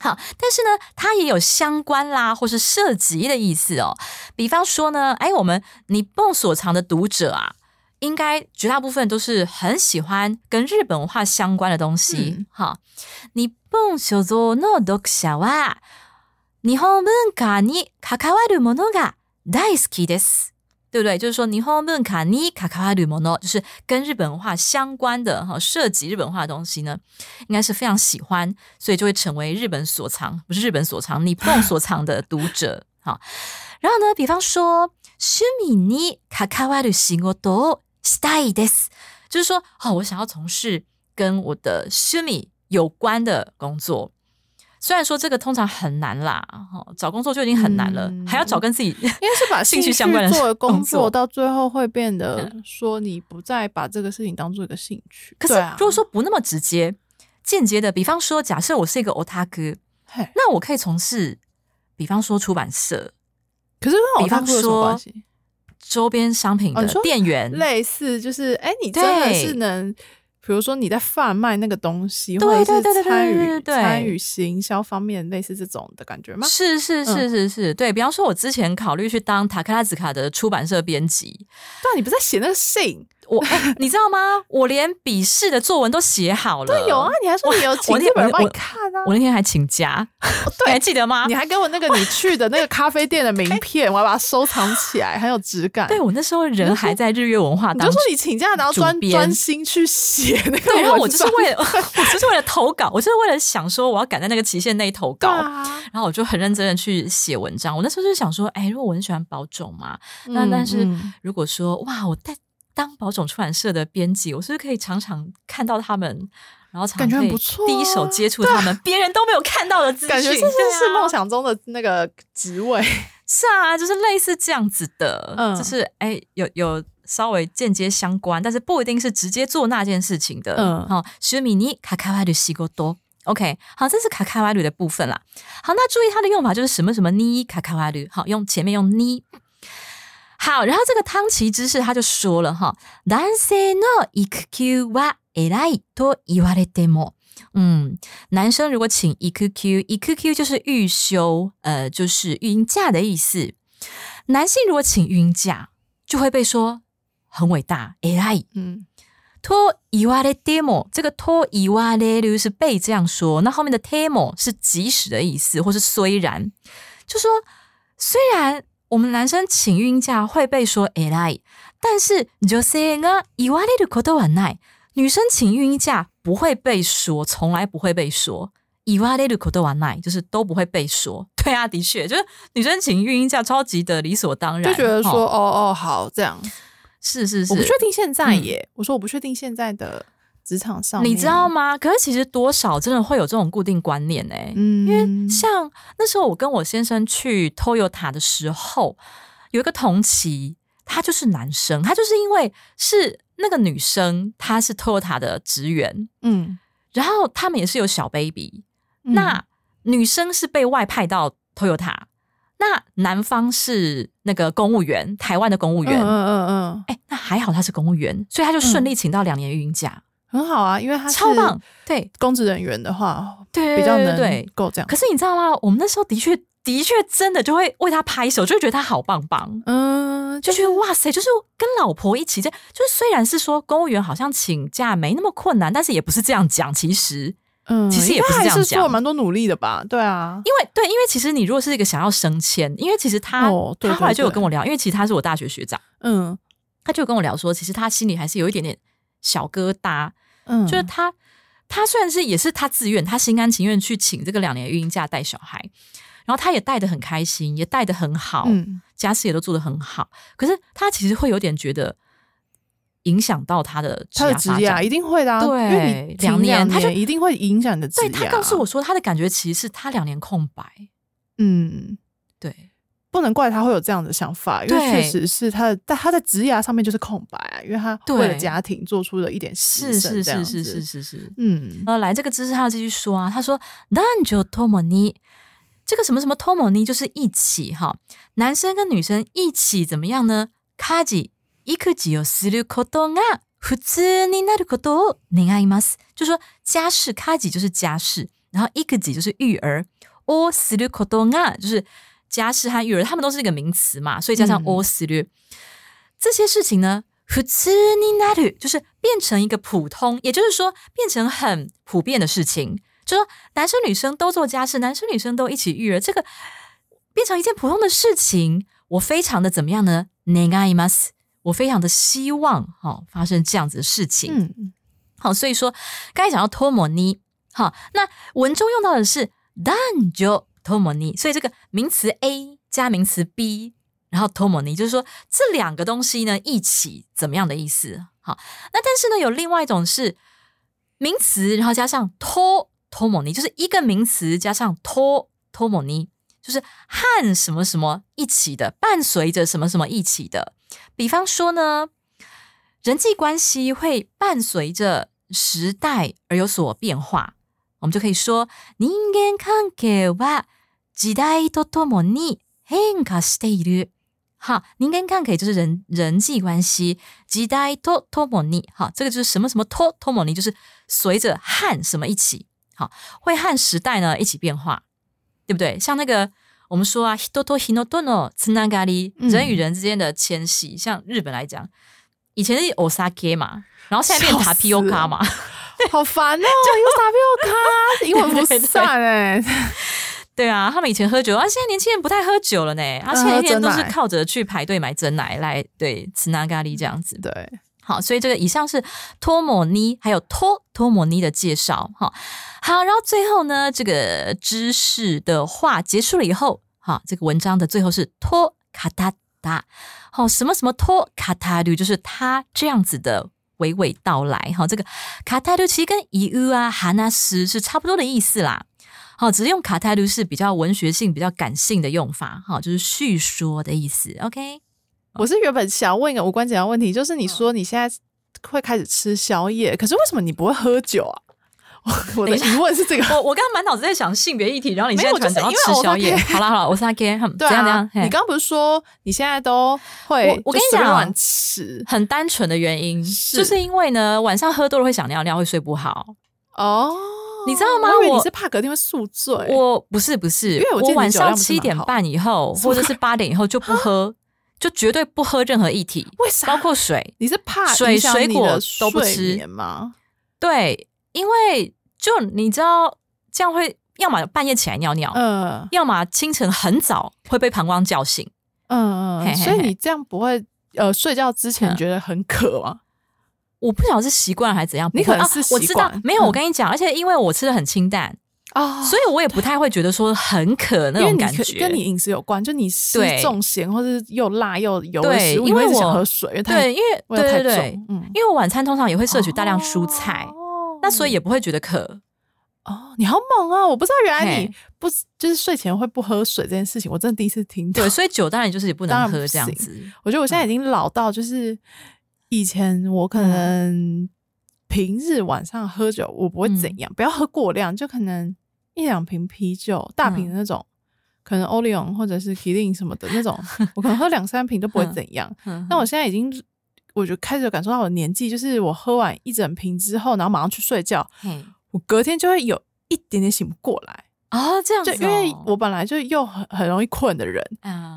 好，但是呢，它也有相关啦，或是涉及的意思哦。比方说呢，哎，我们你蹦所藏的读者啊。应该绝大部分都是很喜欢跟日本文化相关的东西。好，日本所作の読者は日本文化に関わるものが大好きです，对不对？就是说日本文化に関わるもの，就是跟日本文化相关的哈，涉及日本文化的东西呢，应该是非常喜欢，所以就会成为日本所藏，不是日本所藏，日本所藏的读者。哈，然后呢，比方说趣味に関わる仕事を Stay this，就是说，哦，我想要从事跟我的趣味有关的工作。 虽然说这个通常很难啦，哈，找工作就已经很难了，还要找跟自己应该是把 兴趣相关的做的工作，到最后会变得 说你不再把这个事情当做一个兴趣。可是如果说不那么直接、间接的，比方说，假设我是一个 otaku，那我可以从事，比方说出版社，可是跟 otaku 有什么关系？周边商品的店员，类似就是，哎，你真的是能。比如说你在贩卖那个东西，或者是参与参与行销方面，类似这种的感觉吗？是是是是是，对比方说，我之前考虑去当塔克拉兹卡的出版社编辑，但你不在写那个信。我，你知道吗？我连笔试的作文都写好了。对，有啊，你还说你有请日本人帮你看啊？我那天还请假，对还记得吗？你还给我那个你去的那个咖啡店的名片，我要把它收藏起来，很有质感。对我那时候人还在日月文化，你就说你请假然后专专心去写那个，对然后我就是为了，我就是为了投稿，我就是为了想说我要赶在那个期限内投稿，然后我就很认真的去写文章。我那时候就想说，哎，如果我很喜欢保种嘛，那但是如果说哇，我带。当宝冢出版社的编辑，我是不是可以常常看到他们，然后感觉不错，第一手接触他们，别人都没有看到的资讯，感觉这是梦想中的那个职位。是啊，就是类似这样子的，嗯，就是哎，有有稍微间接相关，但是不一定是直接做那件事情的。嗯，好，徐米尼卡卡瓦鲁西过多，OK，好，这是卡卡瓦鲁的部分啦。好，那注意它的用法就是什么什么尼卡卡瓦鲁，好，用前面用尼。好，然后这个汤奇知识他就说了哈，男性の育休は偉いと言われても，嗯，男生如果请育休，育休就是育休，呃，就是育婴假的意思。男性如果请育婴假，就会被说很伟大，偉い。嗯，と言われても，这个と言われる是被这样说，那后面的ても是即使的意思，或是虽然，就说虽然。 我们男生请孕假会被说 i 但是就 say 呢，以外的口都很耐。女生请孕假不会被说，从来不会被说。以外的口都很耐，就是都不会被说。对啊，的确，就是女生请孕假超级的理所当然，就觉得说哦哦好这样，是是是，我不确定现在耶。我说我不确定现在的。职场上，你知道吗？可是其实多少真的会有这种固定观念呢？嗯，因为像那时候我跟我先生去 Toyota 的时候，有一个同期，他就是男生，他就是因为是那个女生，她是 Toyota 的职员，嗯，然后他们也是有小 baby，那女生是被外派到 Toyota，那男方是那个公务员，台湾的公务员，嗯嗯嗯，哎，那还好他是公务员，所以他就顺利请到两年孕假。很好啊，因为他超棒。对公职人员的话，对比较能够这样。可是你知道吗？我们那时候的确的确真的就会为他拍手，就会觉得他好棒棒。嗯，就觉得哇塞，就是跟老婆一起这，就是虽然是说公务员好像请假没那么困难，但是也不是这样讲。其实，嗯，其实也不是这样讲，做蛮多努力的吧？对啊，因为对，因为其实你如果是一个想要升迁，因为其实他他后来就有跟我聊，因为其实他是我大学学长，嗯，他就跟我聊说，其实他心里还是有一点点小疙瘩。嗯，就是他，他虽然是也是他自愿，他心甘情愿去请这个两年孕假带小孩，然后他也带的很开心，也带的很好，嗯，家事也都做得很好。可是他其实会有点觉得影响到他的他的职业，一定会的，对，两年他就一定会影响你的职业。他告诉我说，他的感觉其实是他两年空白，嗯，对。不能怪他会有这样的想法，因为确实是他的，在他在职涯上面就是空白啊，因为他为了家庭做出了一点牺牲，是是是是是是，嗯，呃，来这个知识他要继续说啊，他说男女托莫尼，这个什么什么托莫尼就是一起哈，男生跟女生一起怎么样呢？家事育児をすることが普通になることを願います，就说家事家事就是家事，然后育児就是育儿，をすることが就是。 家事和育儿，他们都是一个名词嘛，所以加上 all 思虑这些事情呢，普通になる就是变成一个普通，也就是说变成很普遍的事情，就说男生女生都做家事，男生女生都一起育儿，这个变成一件普通的事情，我非常的怎么样呢？願います，我非常的希望哈发生这样子的事情。嗯，好，所以说刚才讲到托摩尼，好，那文中用到的是男女。 托摩尼，所以这个名词 A 加名词 B，然后托摩尼就是说这两个东西呢一起怎么样的意思？好，那但是呢有另外一种是名词，然后加上托托莫尼，就是一个名词加上托托莫尼，就是和什么什么一起的，伴随着什么什么一起的。比方说呢，人际关系会伴随着时代而有所变化，我们就可以说人間関係は時代とともに変化している。好，人間関係就是人人际关系，時代とともに。好，这个就是什么什么とともに，就是随着和什么一起。好，会和时代呢一起变化，对不对？像那个我们说啊，人と人とのつながり，人与人之间的牵系。像日本来讲，以前是 osake 嘛，然后现在变 tapioca 嘛，好烦哦，有 tapioca，英文不算哎。 对啊，他们以前喝酒，啊，现在年轻人不太喝酒了呢。啊，前几天都是靠着去排队买真奶来对吃那咖喱这样子。对，好，所以这个以上是托莫尼还有托托莫尼的介绍。哈，好，然后最后呢，这个知识的话结束了以后，哈，这个文章的最后是托卡塔达。好，什么什么托卡塔鲁，就是他这样子的娓娓道来。哈，这个卡塔鲁其实跟伊乌啊哈纳斯是差不多的意思啦。好，只是用卡泰卢是比较文学性、比较感性的用法，哈，就是叙说的意思。OK，我是原本想要问一个无关紧要问题，就是你说你现在会开始吃宵夜，可是为什么你不会喝酒啊？我的疑问是这个。我我刚刚满脑子在想性别议题，然后你现在讲要吃宵夜。好了好了，我是阿 K，对啊，你刚刚不是说你现在都会？我跟你讲，吃很单纯的原因，就是因为呢，晚上喝多了会想尿尿，会睡不好。哦。你知道吗？我是怕隔天会宿醉。我不是不是，因为我晚上七点半以后 或者是八点以后就不喝，就绝对不喝任何液体，为啥？包括水。你是怕水水果都不吃吗？对，因为就你知道这样会，要么半夜起来尿尿，嗯，要么清晨很早会被膀胱叫醒，嗯嗯，所以你这样不会呃睡觉之前觉得很渴吗？我不晓得是习惯还是怎样，你可能是习惯。没有，我跟你讲，而且因为我吃的很清淡啊，所以我也不太会觉得说很渴那种感觉。跟你饮食有关，就你吃重咸或者又辣又油的食物，因为我喝水，对，因为对对对，嗯，因为我晚餐通常也会摄取大量蔬菜，那所以也不会觉得渴。哦，你好猛啊！我不知道原来你不就是睡前会不喝水这件事情，我真的第一次听。对，所以酒当然就是也不能喝这样子。我觉得我现在已经老到就是。以前我可能平日晚上喝酒，我不会怎样，不要喝过量，就可能一两瓶啤酒，大瓶的那种，可能欧利永或者是 Killing 什么的那种，我可能喝两三瓶都不会怎样。那我现在已经，我就开始感受到我的年纪，就是我喝完一整瓶之后，然后马上去睡觉，我隔天就会有一点点醒不过来啊，这样。子，因为我本来就又很很容易困的人，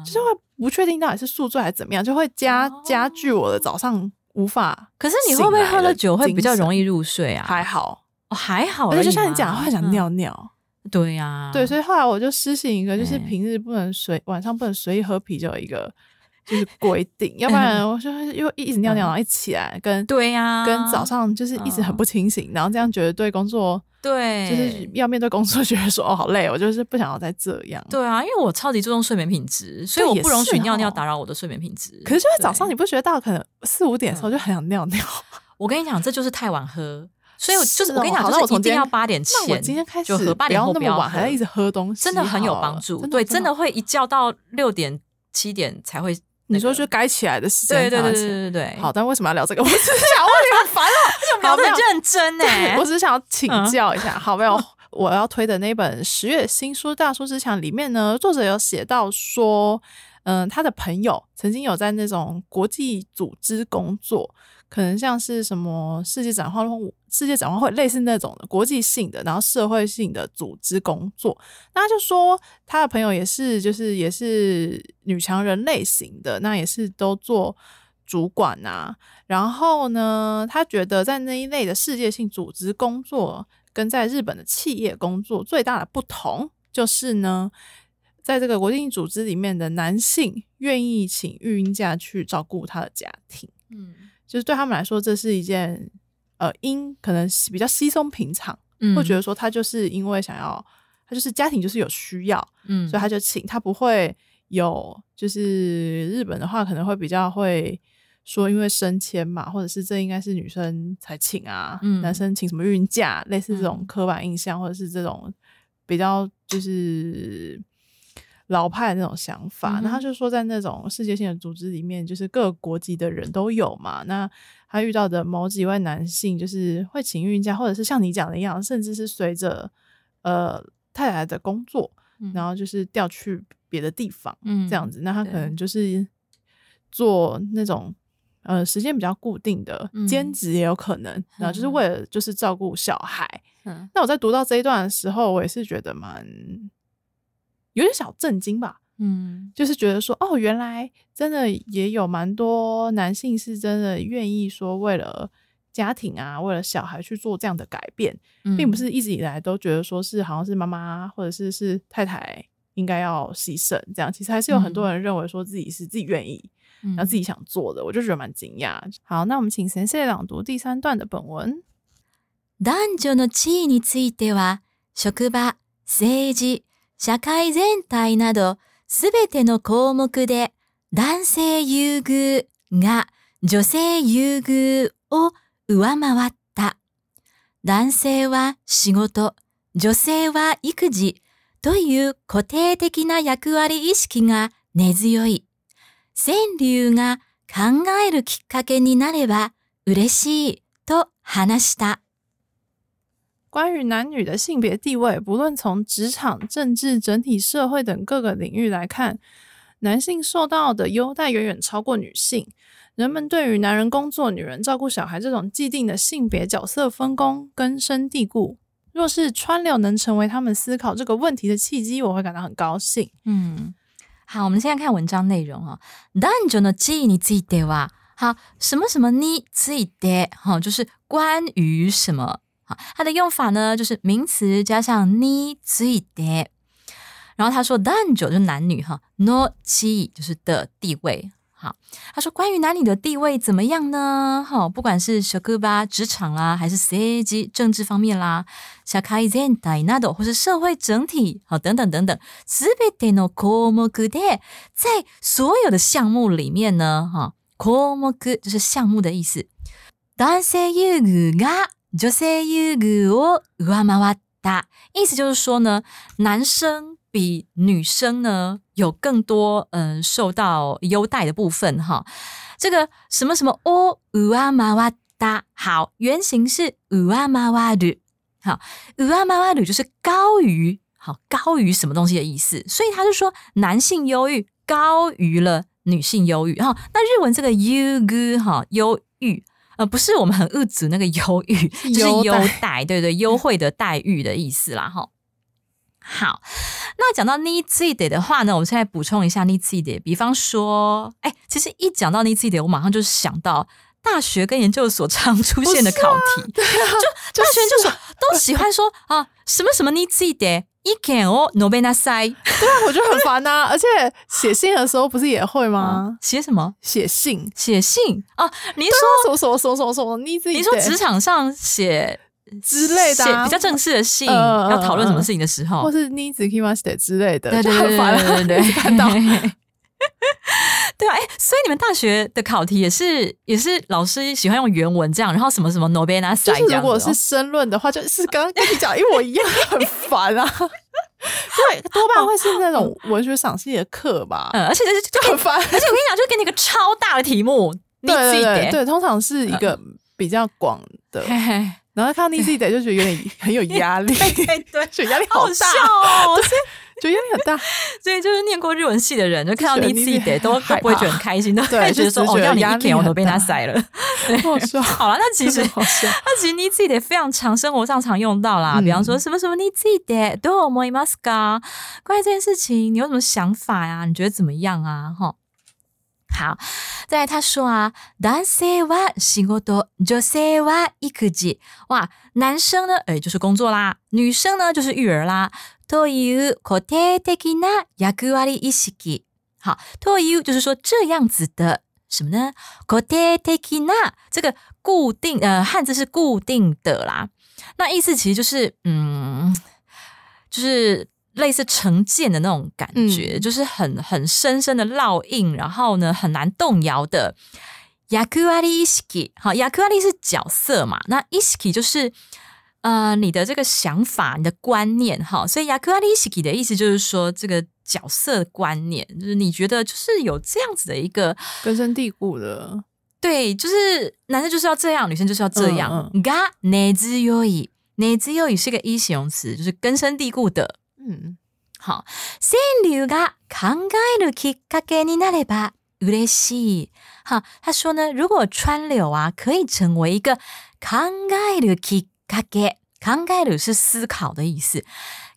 就是会不确定到底是宿醉还是怎么样，就会加加剧我的早上。无法，可是你会不会喝了酒会比较容易入睡啊？还好，哦，还好，而且就像你讲，会想尿尿。对呀，对，所以后来我就施行一个，就是平日不能随晚上不能随意喝啤酒一个 就是规定，要不然我就又一直尿尿，然后一起来跟对呀，跟早上就是一直很不清醒，然后这样觉得对工作。对，就是要面对工作，觉得说哦好累，我就是不想要再这样。对啊，因为我超级注重睡眠品质，所以我不容许尿尿打扰我的睡眠品质。可是就在早上，你不觉得到可能四五点的时候就很想尿尿？我跟你讲，这就是太晚喝，所以我就是我跟你讲，就是一定要八点前。我今天开始就喝，八点后不要晚，还要一直喝东西，真的很有帮助。对，真的会一觉到六点七点才会。你说就该起来的时间，对对对对对对。好，但为什么要聊这个？我只是想问你，很烦了，聊的认真 哎。我只是想要请教一下，好没有？我要推的那本十月新书《大叔之墙》里面呢，作者有写到说，嗯，他的朋友曾经有在那种国际组织工作，可能像是什么世界展望会、世界展望会类似那种的国际性的，然后社会性的组织工作。那就说，他的朋友也是，就是也是女强人类型的，那也是都做主管啊。然后呢，他觉得在那一类的世界性组织工作。跟在日本的企业工作最大的不同就是呢，在这个国际组织里面的男性愿意请育婴假去照顾他的家庭，嗯，就是对他们来说这是一件呃，因可能比较稀松平常，会觉得说他就是因为想要，他就是家庭就是有需要，嗯，所以他就请他不会有，就是日本的话可能会比较会。说因为升迁嘛，或者是这应该是女生才请啊，嗯，男生请什么孕假，类似这种刻板印象，或者是这种比较就是老派的那种想法。那他就说，在那种世界性的组织里面，就是各个国籍的人都有嘛。那他遇到的某几位男性，就是会请孕假，或者是像你讲的一样，甚至是随着呃太太的工作，然后就是调去别的地方，嗯，这样子。那他可能就是做那种。呃，时间比较固定的兼职也有可能，然后就是为了就是照顾小孩。那我在读到这一段的时候，我也是觉得蛮有点小震惊吧。嗯，就是觉得说，哦，原来真的也有蛮多男性是真的愿意说为了家庭啊，为了小孩去做这样的改变，并不是一直以来都觉得说是好像是妈妈或者是是太太应该要牺牲这样。其实还是有很多人认为说自己是自己愿意。然后自己想做的，我就觉得蛮惊讶。好，那我们请先生朗读第三段的本文。男女の地位については、職場、政治、 社会全体など、すべての項目で男性優遇が女性優遇を上回った。男性は仕事、女性は育児という固定的な役割意識が根強い。川柳が考えるきっかけになれば嬉しいと話した。关于男女的性别地位，不论从职场、政治、整体社会等各个领域来看，男性受到的优待远远超过女性。人们对于男人工作、女人照顾小孩这种既定的性别角色分工根深蒂固。若是川柳能成为他们思考这个问题的契机，我会感到很高兴。嗯。好，我们现在看文章内容啊。男女の地位については，好，什么什么について，哈，就是关于什么。 好，它的用法呢，就是名词加上について。然后他说男女就是男女哈，no 地就是的地位。好，他说关于男女的地位怎么样呢？哈，不管是小哥吧，职场啦，还是 C A G 政治方面啦，社会全体など或是社会整体，好，等等等等，すべての項目で，在所有的项目里面呢，哈，項目就是项目的意思。男性優遇が 女性優遇を上回った，意思就是说呢，男生。比女生呢有更多嗯受到优待的部分哈，这个什么什么哦乌阿玛瓦达好，原型是乌阿玛瓦鲁好，乌阿玛瓦鲁就是高于好高于什么东西的意思，所以他就说男性优遇高于了女性优遇哈。那日文这个优遇哈优遇 呃不是我们很恶质那个优遇，就是优待对对 优惠的待遇的意思啦哈。好，那讲到 need e d 的话呢，我们现在补充一下 need e d 比方说，哎，其实一讲到 need e d 我马上就想到大学跟研究所常出现的考题，就大学研究所都喜欢说啊，什么什么 need e d 一 can 哦诺贝纳塞对啊，我觉得很烦呐，而且写信的时候不是也会吗？写什么？写信，写信？啊，你说什么什么什么什么 need e d 你说职场上写。之类的，比较正式的信，要讨论什么事情的时候，或是你自己 k i m a s t 之类的，对对对对对对，看 到，对啊，哎，所以你们大学的考题也是也是老师喜欢用原文这样，然后什么什么 na s 就是如果是申论的话，就是刚刚跟你讲一模一样，很烦啊。对，多半会是那种文学赏析的课吧，嗯，而且就就很烦，而且我跟你讲，就给你一个超大的题目，对对对对，通常是一个比较广的。然后看到 Nizi 就觉得有点很有压力，对对，觉得压力好大。哦，觉得压力很大。所以就是念过日文系的人，就看到你自己得都都不会觉得很开心，都会，觉得说哦，要你一点我都被他塞了。好了，那其实那其实你自己得非常常生活上常用到啦，比方说什么什么你自己得都有 moi maska，关于这件事情你有什么想法呀？你觉得怎么样啊？哈。好，再来他说啊，男性は仕事，女性は育児。哇，男生呢，哎，就是工作啦；女生呢，就是育儿啦。という固定的な役割意識。好，という就是说这样子的什么呢？固定的な这个固定呃汉字是固定的啦。那意思其实就是嗯，就是。类似成见的那种感觉，就是很很深深的烙印，然后呢很难动摇的 役割意識，好，役割是角色嘛，那意識就是 呃你的这个想法、你的观念，哈，所以役割意識的意思就是说这个角色观念，就是你觉得就是有这样子的一个根深蒂固的，对，就是男生就是要这样，女生就是要这样。が根強い，根強い是个一形容词，就是根深蒂固的。嗯，好，川流が考えるきっかけになれば。嬉しい。好，他说呢，如果川柳啊可以成为一个考えるきっ かけ，考える是思考的意思，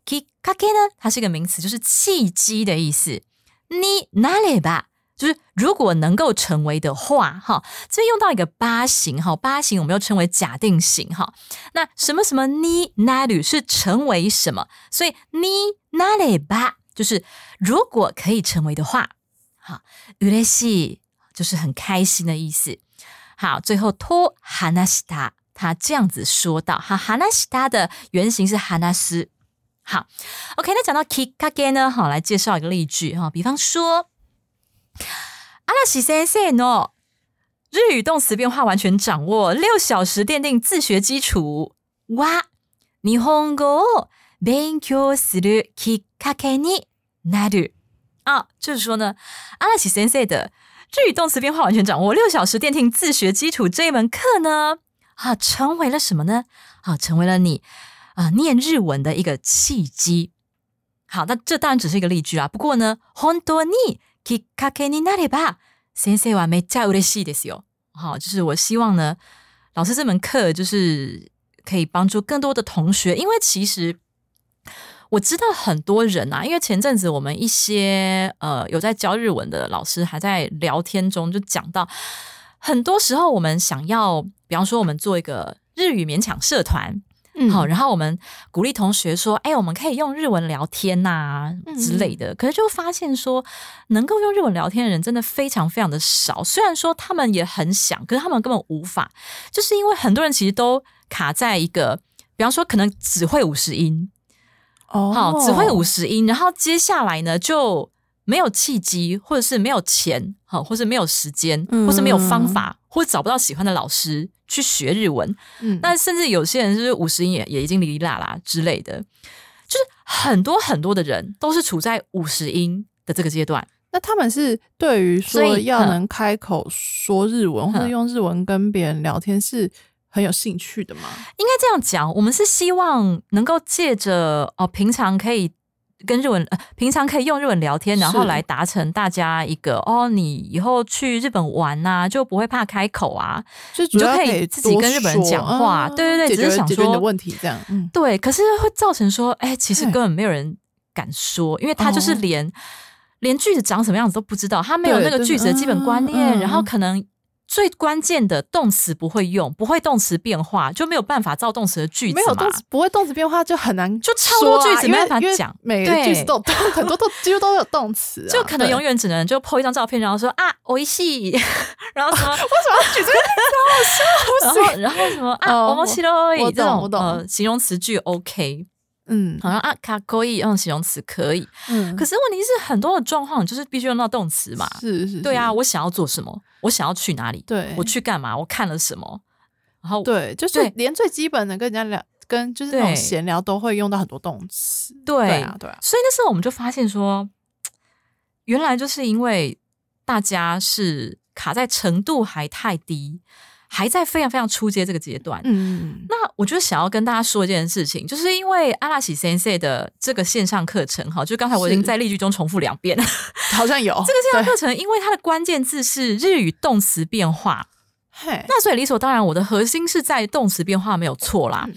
きっかけ呢，它是一个名词，就是契机的意思。你なれば就是如果能够成为的话，哈，这边用到一个八形，哈，八形我们又称为假定型，哈。那什么什么你なる是成为什么，所以你なれば就是如果可以成为的话。好，嬉しい就是很开心的意思。好，最后と話した， 他这样子说到，哈，話した的原型是話す。好，OK，那讲到きっかけ呢，好，来介绍一个例句哈，比方说，嵐先生の日语动词变化完全掌握，六小时奠定自学基础。哇，日本語を勉強するきっかけになる。啊，就是说呢，阿拉奇先生的日语动词变化完全掌握，六小时电听自学基础这一门课呢， 啊，成为了什么呢？啊，成为了你啊念日文的一个契机。好，那这当然只是一个例句啦。不过呢，本当にきっかけになれば先生はめっちゃ嬉しいですよ。好，就是我希望呢，老师这门课就是可以帮助更多的同学，因为其实。我知道很多人啊，因为前阵子我们一些呃有在教日文的老师还在聊天中就讲到， 很多时候我们想要，比方说我们做一个日语勉强社团，嗯，好，然后我们鼓励同学说，哎，我们可以用日文聊天呐之类的，可是就发现说，能够用日文聊天的人真的非常非常的少。虽然说他们也很想，可是他们根本无法，就是因为很多人其实都卡在一个，比方说可能只会五十音。哦，好，只会五十音，然后接下来呢就没有契机，或者是没有钱，好，或是没有时间，或是没有方法，或者找不到喜欢的老师去学日文。嗯，那甚至有些人是五十音也也已经哩哩啦啦之类的，就是很多很多的人都是处在五十音的这个阶段。那他们是对于说要能开口说日文，或者用日文跟别人聊天是。很有兴趣的吗？应该这样讲，我们是希望能够借着哦，平常可以跟日文呃，平常可以用日文聊天，然后来达成大家一个哦，你以后去日本玩呐，就不会怕开口啊，就你就可以自己跟日本人讲话，对对对，只是想说的问题这样，嗯，对，可是会造成说，哎，其实根本没有人敢说，因为他就是连连句子长什么样子都不知道，他没有那个句子的基本观念，然后可能。最关键的动词不会用，不会动词变化就没有办法造动词的句子没有动词不会动词变化就很难，就超多句子没办法讲。每个句子都很多都几乎都有动词，就可能永远只能就 po 一张照片，然后说啊，我一系，然后什么？为什么要举这个？好笑？然后然后什么？啊，我们西罗伊这种呃形容词句 OK。嗯，好像啊，卡可以用形容词可以，嗯，可是问题是很多的状况就是必须用到动词嘛，是是，对啊，我想要做什么，我想要去哪里，对，我去干嘛，我看了什么，然后对，就是连最基本的跟人家聊，跟就是那种闲聊都会用到很多动词，对啊对啊，所以那时候我们就发现说，原来就是因为大家是卡在程度还太低。还在非常非常初阶这个阶段，嗯，那我就想要跟大家说一件事情，就是因为阿拉喜先生的这个线上课程，哈，就刚才我已经在例句中重复两遍，好像有这个线上课程，因为它的关键字是日语动词变化，嘿，那所以理所当然，我的核心是在动词变化没有错啦，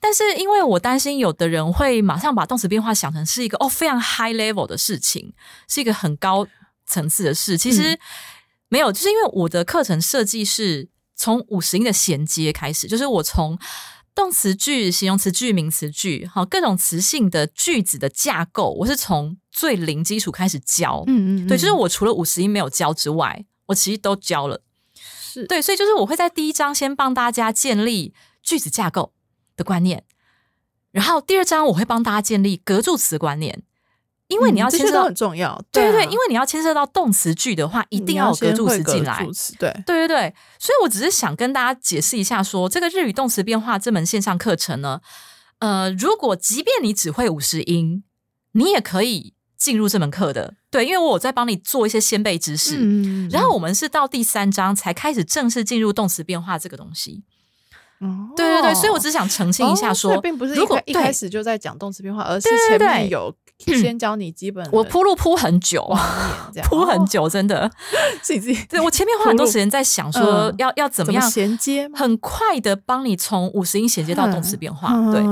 但是因为我担心有的人会马上把动词变化想成是一个哦非常 high level 的事情，是一个很高层次的事，其实没有，就是因为我的课程设计是。从五十音的衔接开始，就是我从动词句、形容词句、名词句，好各种词性的句子的架构，我是从最零基础开始教。嗯嗯，对，就是我除了五十音没有教之外，我其实都教了。是对，所以就是我会在第一章先帮大家建立句子架构的观念，然后第二章我会帮大家建立格助词观念，因为你要牵涉到很重要，对对对，因为你要牵涉到动词句的话，一定要有格助词进来，对对对对。所以我只是想跟大家解释一下，说这个日语动词变化这门线上课程呢，呃，如果即便你只会五十音，你也可以进入这门课的。对，因为我在帮你做一些先辈知识，然后我们是到第三章才开始正式进入动词变化这个东西。哦，对对对，所以我只想澄清一下，说并不是如果一开始就在讲动词变化，而是前面有先教你基本。我铺路铺很久，铺很久，真的 自己自己。对我前面花很多时间在想说要要怎么样衔接，很快的帮你从五十音衔接到动词变化。对，因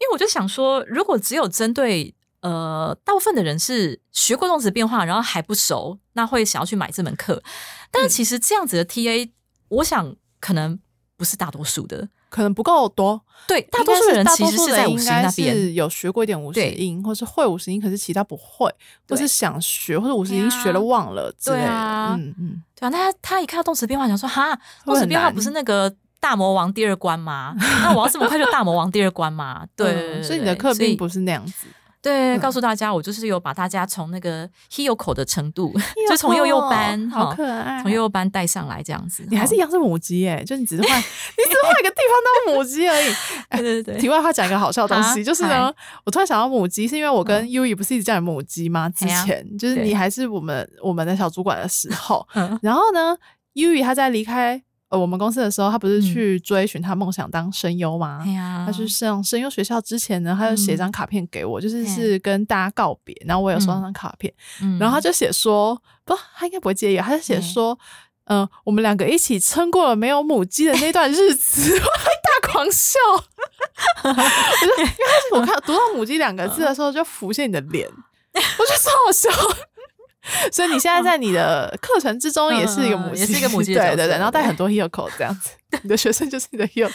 为我就想说，如果只有针对呃大部分的人是学过动词变化，然后还不熟，那会想要去买这门课。但是其实这样子的 TA，我想可能。不是大多数的，可能不够多。对，大多数人其实是在五十音那边有学过一点五十音，或是会五十音，可是其他不会，或是想学，或者五十音学了忘了之类的。嗯嗯，对啊。那他他一看到动词变化，想说哈，动词变化不是那个大魔王第二关吗？那我要这么快就大魔王第二关吗？对，所以你的课并不是那样子。对，告诉大家，我就是有把大家从那个 he 口的程度，就从幼幼班，好可爱，从幼幼班带上来这样子。你还是一样是母鸡哎，就你只是换，你只是换一个地方当母鸡而已。对对对。题外话讲一个好笑的东西，就是呢，我突然想到母鸡，是因为我跟 U 宇不是一直叫你母鸡吗？之前就是你还是我们我们的小主管的时候，然后呢，U 宇他在离开。呃，我们公司的时候，他不是去追寻他梦想当声优吗？他去上声优学校之前呢，他就写一张卡片给我，就是是跟大家告别。然后我有收到张卡片，然后他就写说，不，他应该不会介意。他就写说，嗯，我们两个一起撑过了没有母鸡的那段日子，大狂笑。我就一开始我看读到母鸡两个字的时候，就浮现你的脸，我觉得超好笑。所以你现在在你的课程之中也是一个母鸡，也是一个母鸡，对对对，然后带很多 hero 口这样子，你的学生就是你的 hero，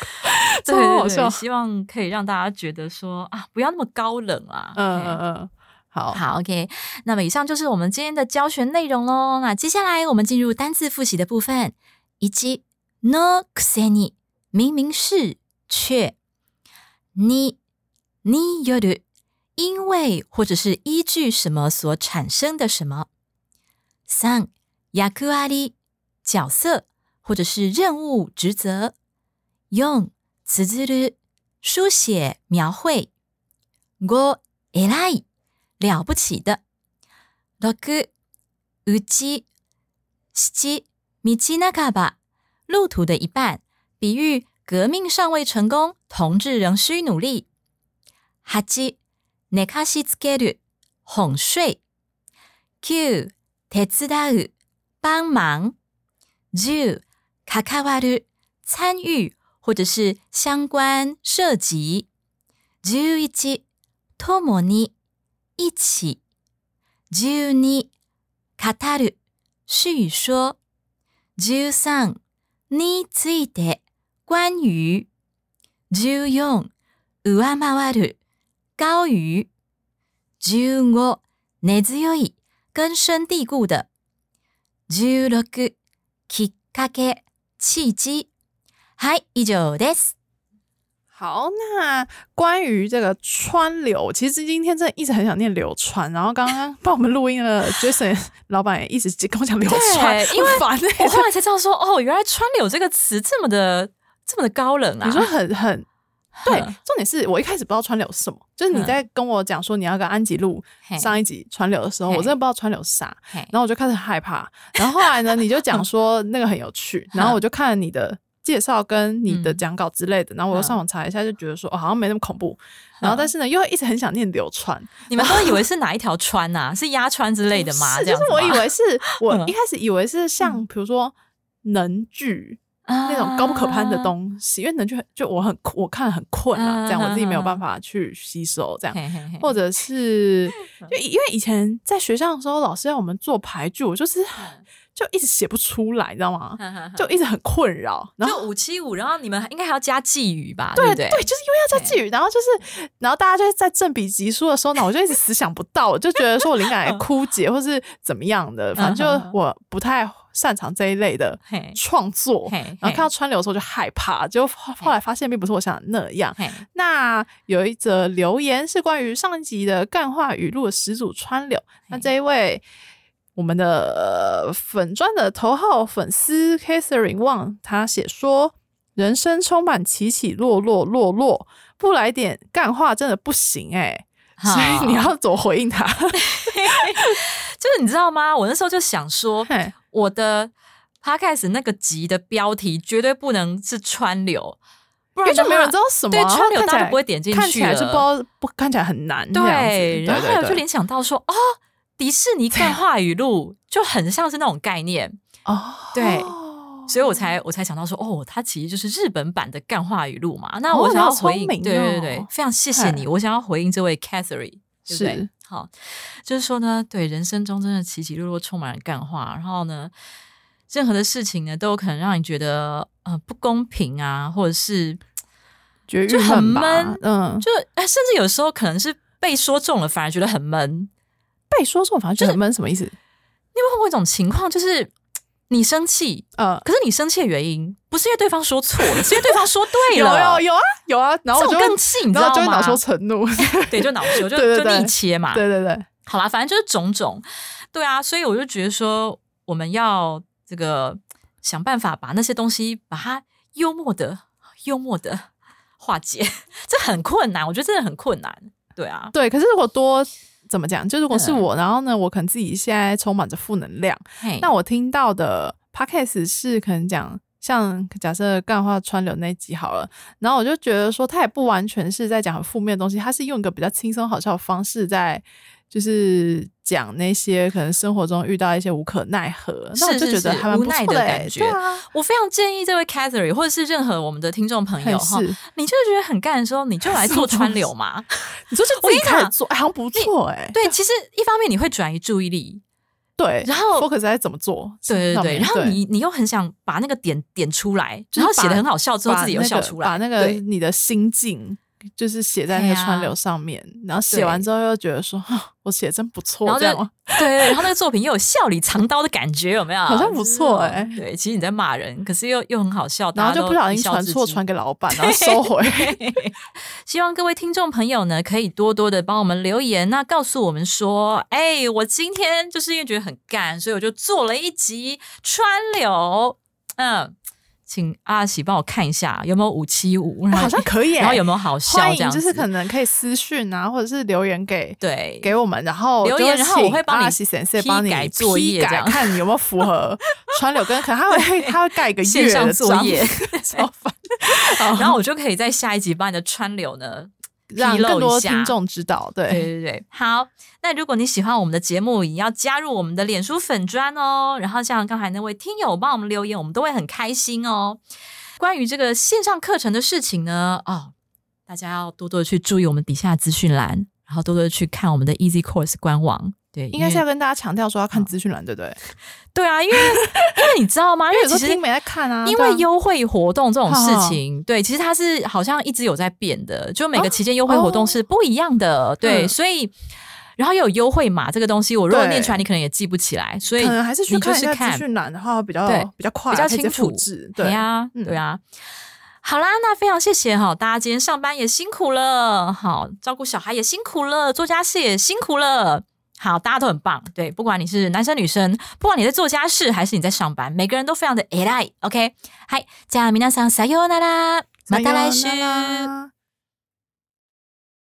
超好笑。希望可以让大家觉得说啊，不要那么高冷啊。嗯嗯嗯，好好 OK。那么以上就是我们今天的教学内容喽。那接下来我们进入单字复习的部分，以及 no kuseni 明明是却你你有的因为或者是依据什么所产生的什么。三、役割角色或者是任务职责。四、つづる书写描绘。五、偉い了不起的。六、うち、七、道半ば路途的一半，比喻革命尚未成功，同志仍需努力。八、寝かしつける哄睡。九、 手伝う、帮忙。十、関わる、参与或者是相关、涉及。十一、共に、一起。十二、語る、叙说。十三、について、关于。十四、上回る、高于。十五、根強い、根深蒂固的。十六、きっかけ、契机。はい、以上です。好，那关于这个川流，其实今天真的一直很想念流川，然后刚刚帮我们录音了，Jason 老板也一直跟我讲流川，因为我后来才知道说，哦，原来川流这个词这么的这么的高冷啊！你说很很。 对，重点是我一开始不知道川流是什么，就是你在跟我讲说你要跟安吉路上一集川流的时候，我真的不知道川流是啥，然后我就开始害怕。然后后来呢，你就讲 说那个很有趣，然后我就看了你的介绍跟你的讲稿之类的，然后我又上网查一下，就觉得说哦好像没那么恐怖。然后但是呢，又一直很想念流川，你们都以为是哪一条川呐？是鸭川之类的吗？就是我以为是我一开始以为是像比如说能剧。那种高不可攀的东西，因为能就就我很我看很困啊，这样我自己没有办法去吸收，这样或者是 就因为以前在学校的时候，老师要我们做排剧，我就是 就一直写不出来，你知道吗？就一直很困扰。然后五七五，然后你们应该还要加寄语吧？对对，就是因为要加寄语，然后就是然后大家就是在正笔疾书的时候呢，我就一直思想不到，就觉得说我灵感 枯竭或是怎么样的，反正就我不太。擅长这一类的创作，然后看到川流的时候就害怕，就后来发现并不是我想的那样。那有一则留言是关于上一集的干话语录的始祖川流，那这一位我们的粉砖的头号粉丝 Catherine Wang，他写说：人生充满起起落落落落，不来点干话真的不行 哎。所以你要怎么回应他？就是你知道吗？我那时候就想说，我的 podcast 那个集的标题绝对不能是川流，不然就没有人知道什么。对，川流大家不会点进去，看起来是不知道不看起来很难。对，然后后来就联想到说，哦，迪士尼看话语录就很像是那种概念哦。对。所以我才我才想到说，哦，它其实就是日本版的干话语录嘛。那我想要回应，对对对，非常谢谢你。我想要回应这位 Catherine，是好，就是说呢，对人生中真的起起落落充满了干话，然后呢，任何的事情呢都有可能让你觉得呃不公平啊，或者是觉得就很闷，嗯，就哎，甚至有时候可能是被说中了，反而觉得很闷。被说中反而觉得很闷，什么意思？你有碰过一种情况，就是。你生气，呃，可是你生气的原因不是因为对方说错了，是因为对方说对了。有有有啊有啊，然后就更气，你知道吗？就恼羞成怒，对，就恼羞，就就逆切嘛。对对对，好啦，反正就是种种，对啊，所以我就觉得说，我们要这个想办法把那些东西把它幽默的、幽默的化解，这很困难，我觉得真的很困难。对啊，对，可是如果多。怎么讲？就如果是我，然后呢，我可能自己现在充满着负能量。那我听到的 podcast 是可能讲，像假设干话川流那集好了，然后我就觉得说，他也不完全是在讲很负面的东西，他是用一个比较轻松好笑的方式在。就是讲那些可能生活中遇到一些无可奈何，那我就觉得还蛮无奈的感觉。我非常建议这位 Catherine 或者是任何我们的听众朋友哈，你就是觉得很干的时候，你就来做川流嘛。你说就自己开始做，好像不错哎。对，其实一方面你会转移注意力，对，然后 focus 在怎么做，对对对，然后你你又很想把那个点点出来，然后写的很好笑之后自己又笑出来，把那个你的心境。就是写在那个川流上面，然后写完之后又觉得说，我写真不错，然后就对，然后那个作品又有笑里藏刀的感觉，有没有？好像不错哎。对，其实你在骂人，可是又又很好笑，然后就不小心传错，传给老板，然后收回。希望各位听众朋友呢，可以多多的帮我们留言，那告诉我们说，哎，我今天就是因为觉得很干，所以我就做了一集川流，嗯。请阿喜帮我看一下有没有五七五，好像可以，然后有没有好笑这样就是可能可以私讯啊，或者是留言给对。给我们，然后留言，然后我会帮你先生帮你改作业，这样。看你有没有符合川柳跟可能他会 他会盖一个线上作业，超烦，然后我就可以在下一集把你的川柳呢。让更多听众知道，对对对对，好。那如果你喜欢我们的节目，也要加入我们的脸书粉砖哦。然后像刚才那位听友帮我们留言，我们都会很开心哦。关于这个线上课程的事情呢，哦，大家要多多的去注意我们底下资讯栏，然后多多的去看我们的 Easy Course 官网。对，应该是要跟大家强调说要看资讯栏，对不对？对啊，因为因为你知道吗？因为其实没在看啊。因为优惠活动这种事情，对，其实它是好像一直有在变的，就每个期间优惠活动是不一样的。对，所以然后又有优惠码这个东西，我如果念出来，你可能也记不起来，所以可能还是去看一下资讯栏的话，比较比较快，比较清楚。对呀，对啊。好啦，那非常谢谢哈，大家今天上班也辛苦了，好照顾小孩也辛苦了，做家事也辛苦了。好，大家都很棒，对，不管你是男生女生，不管你在做家事还是你在上班，每个人都非常的 AI。OK，嗨，じゃあ皆さんさようなら、また来週。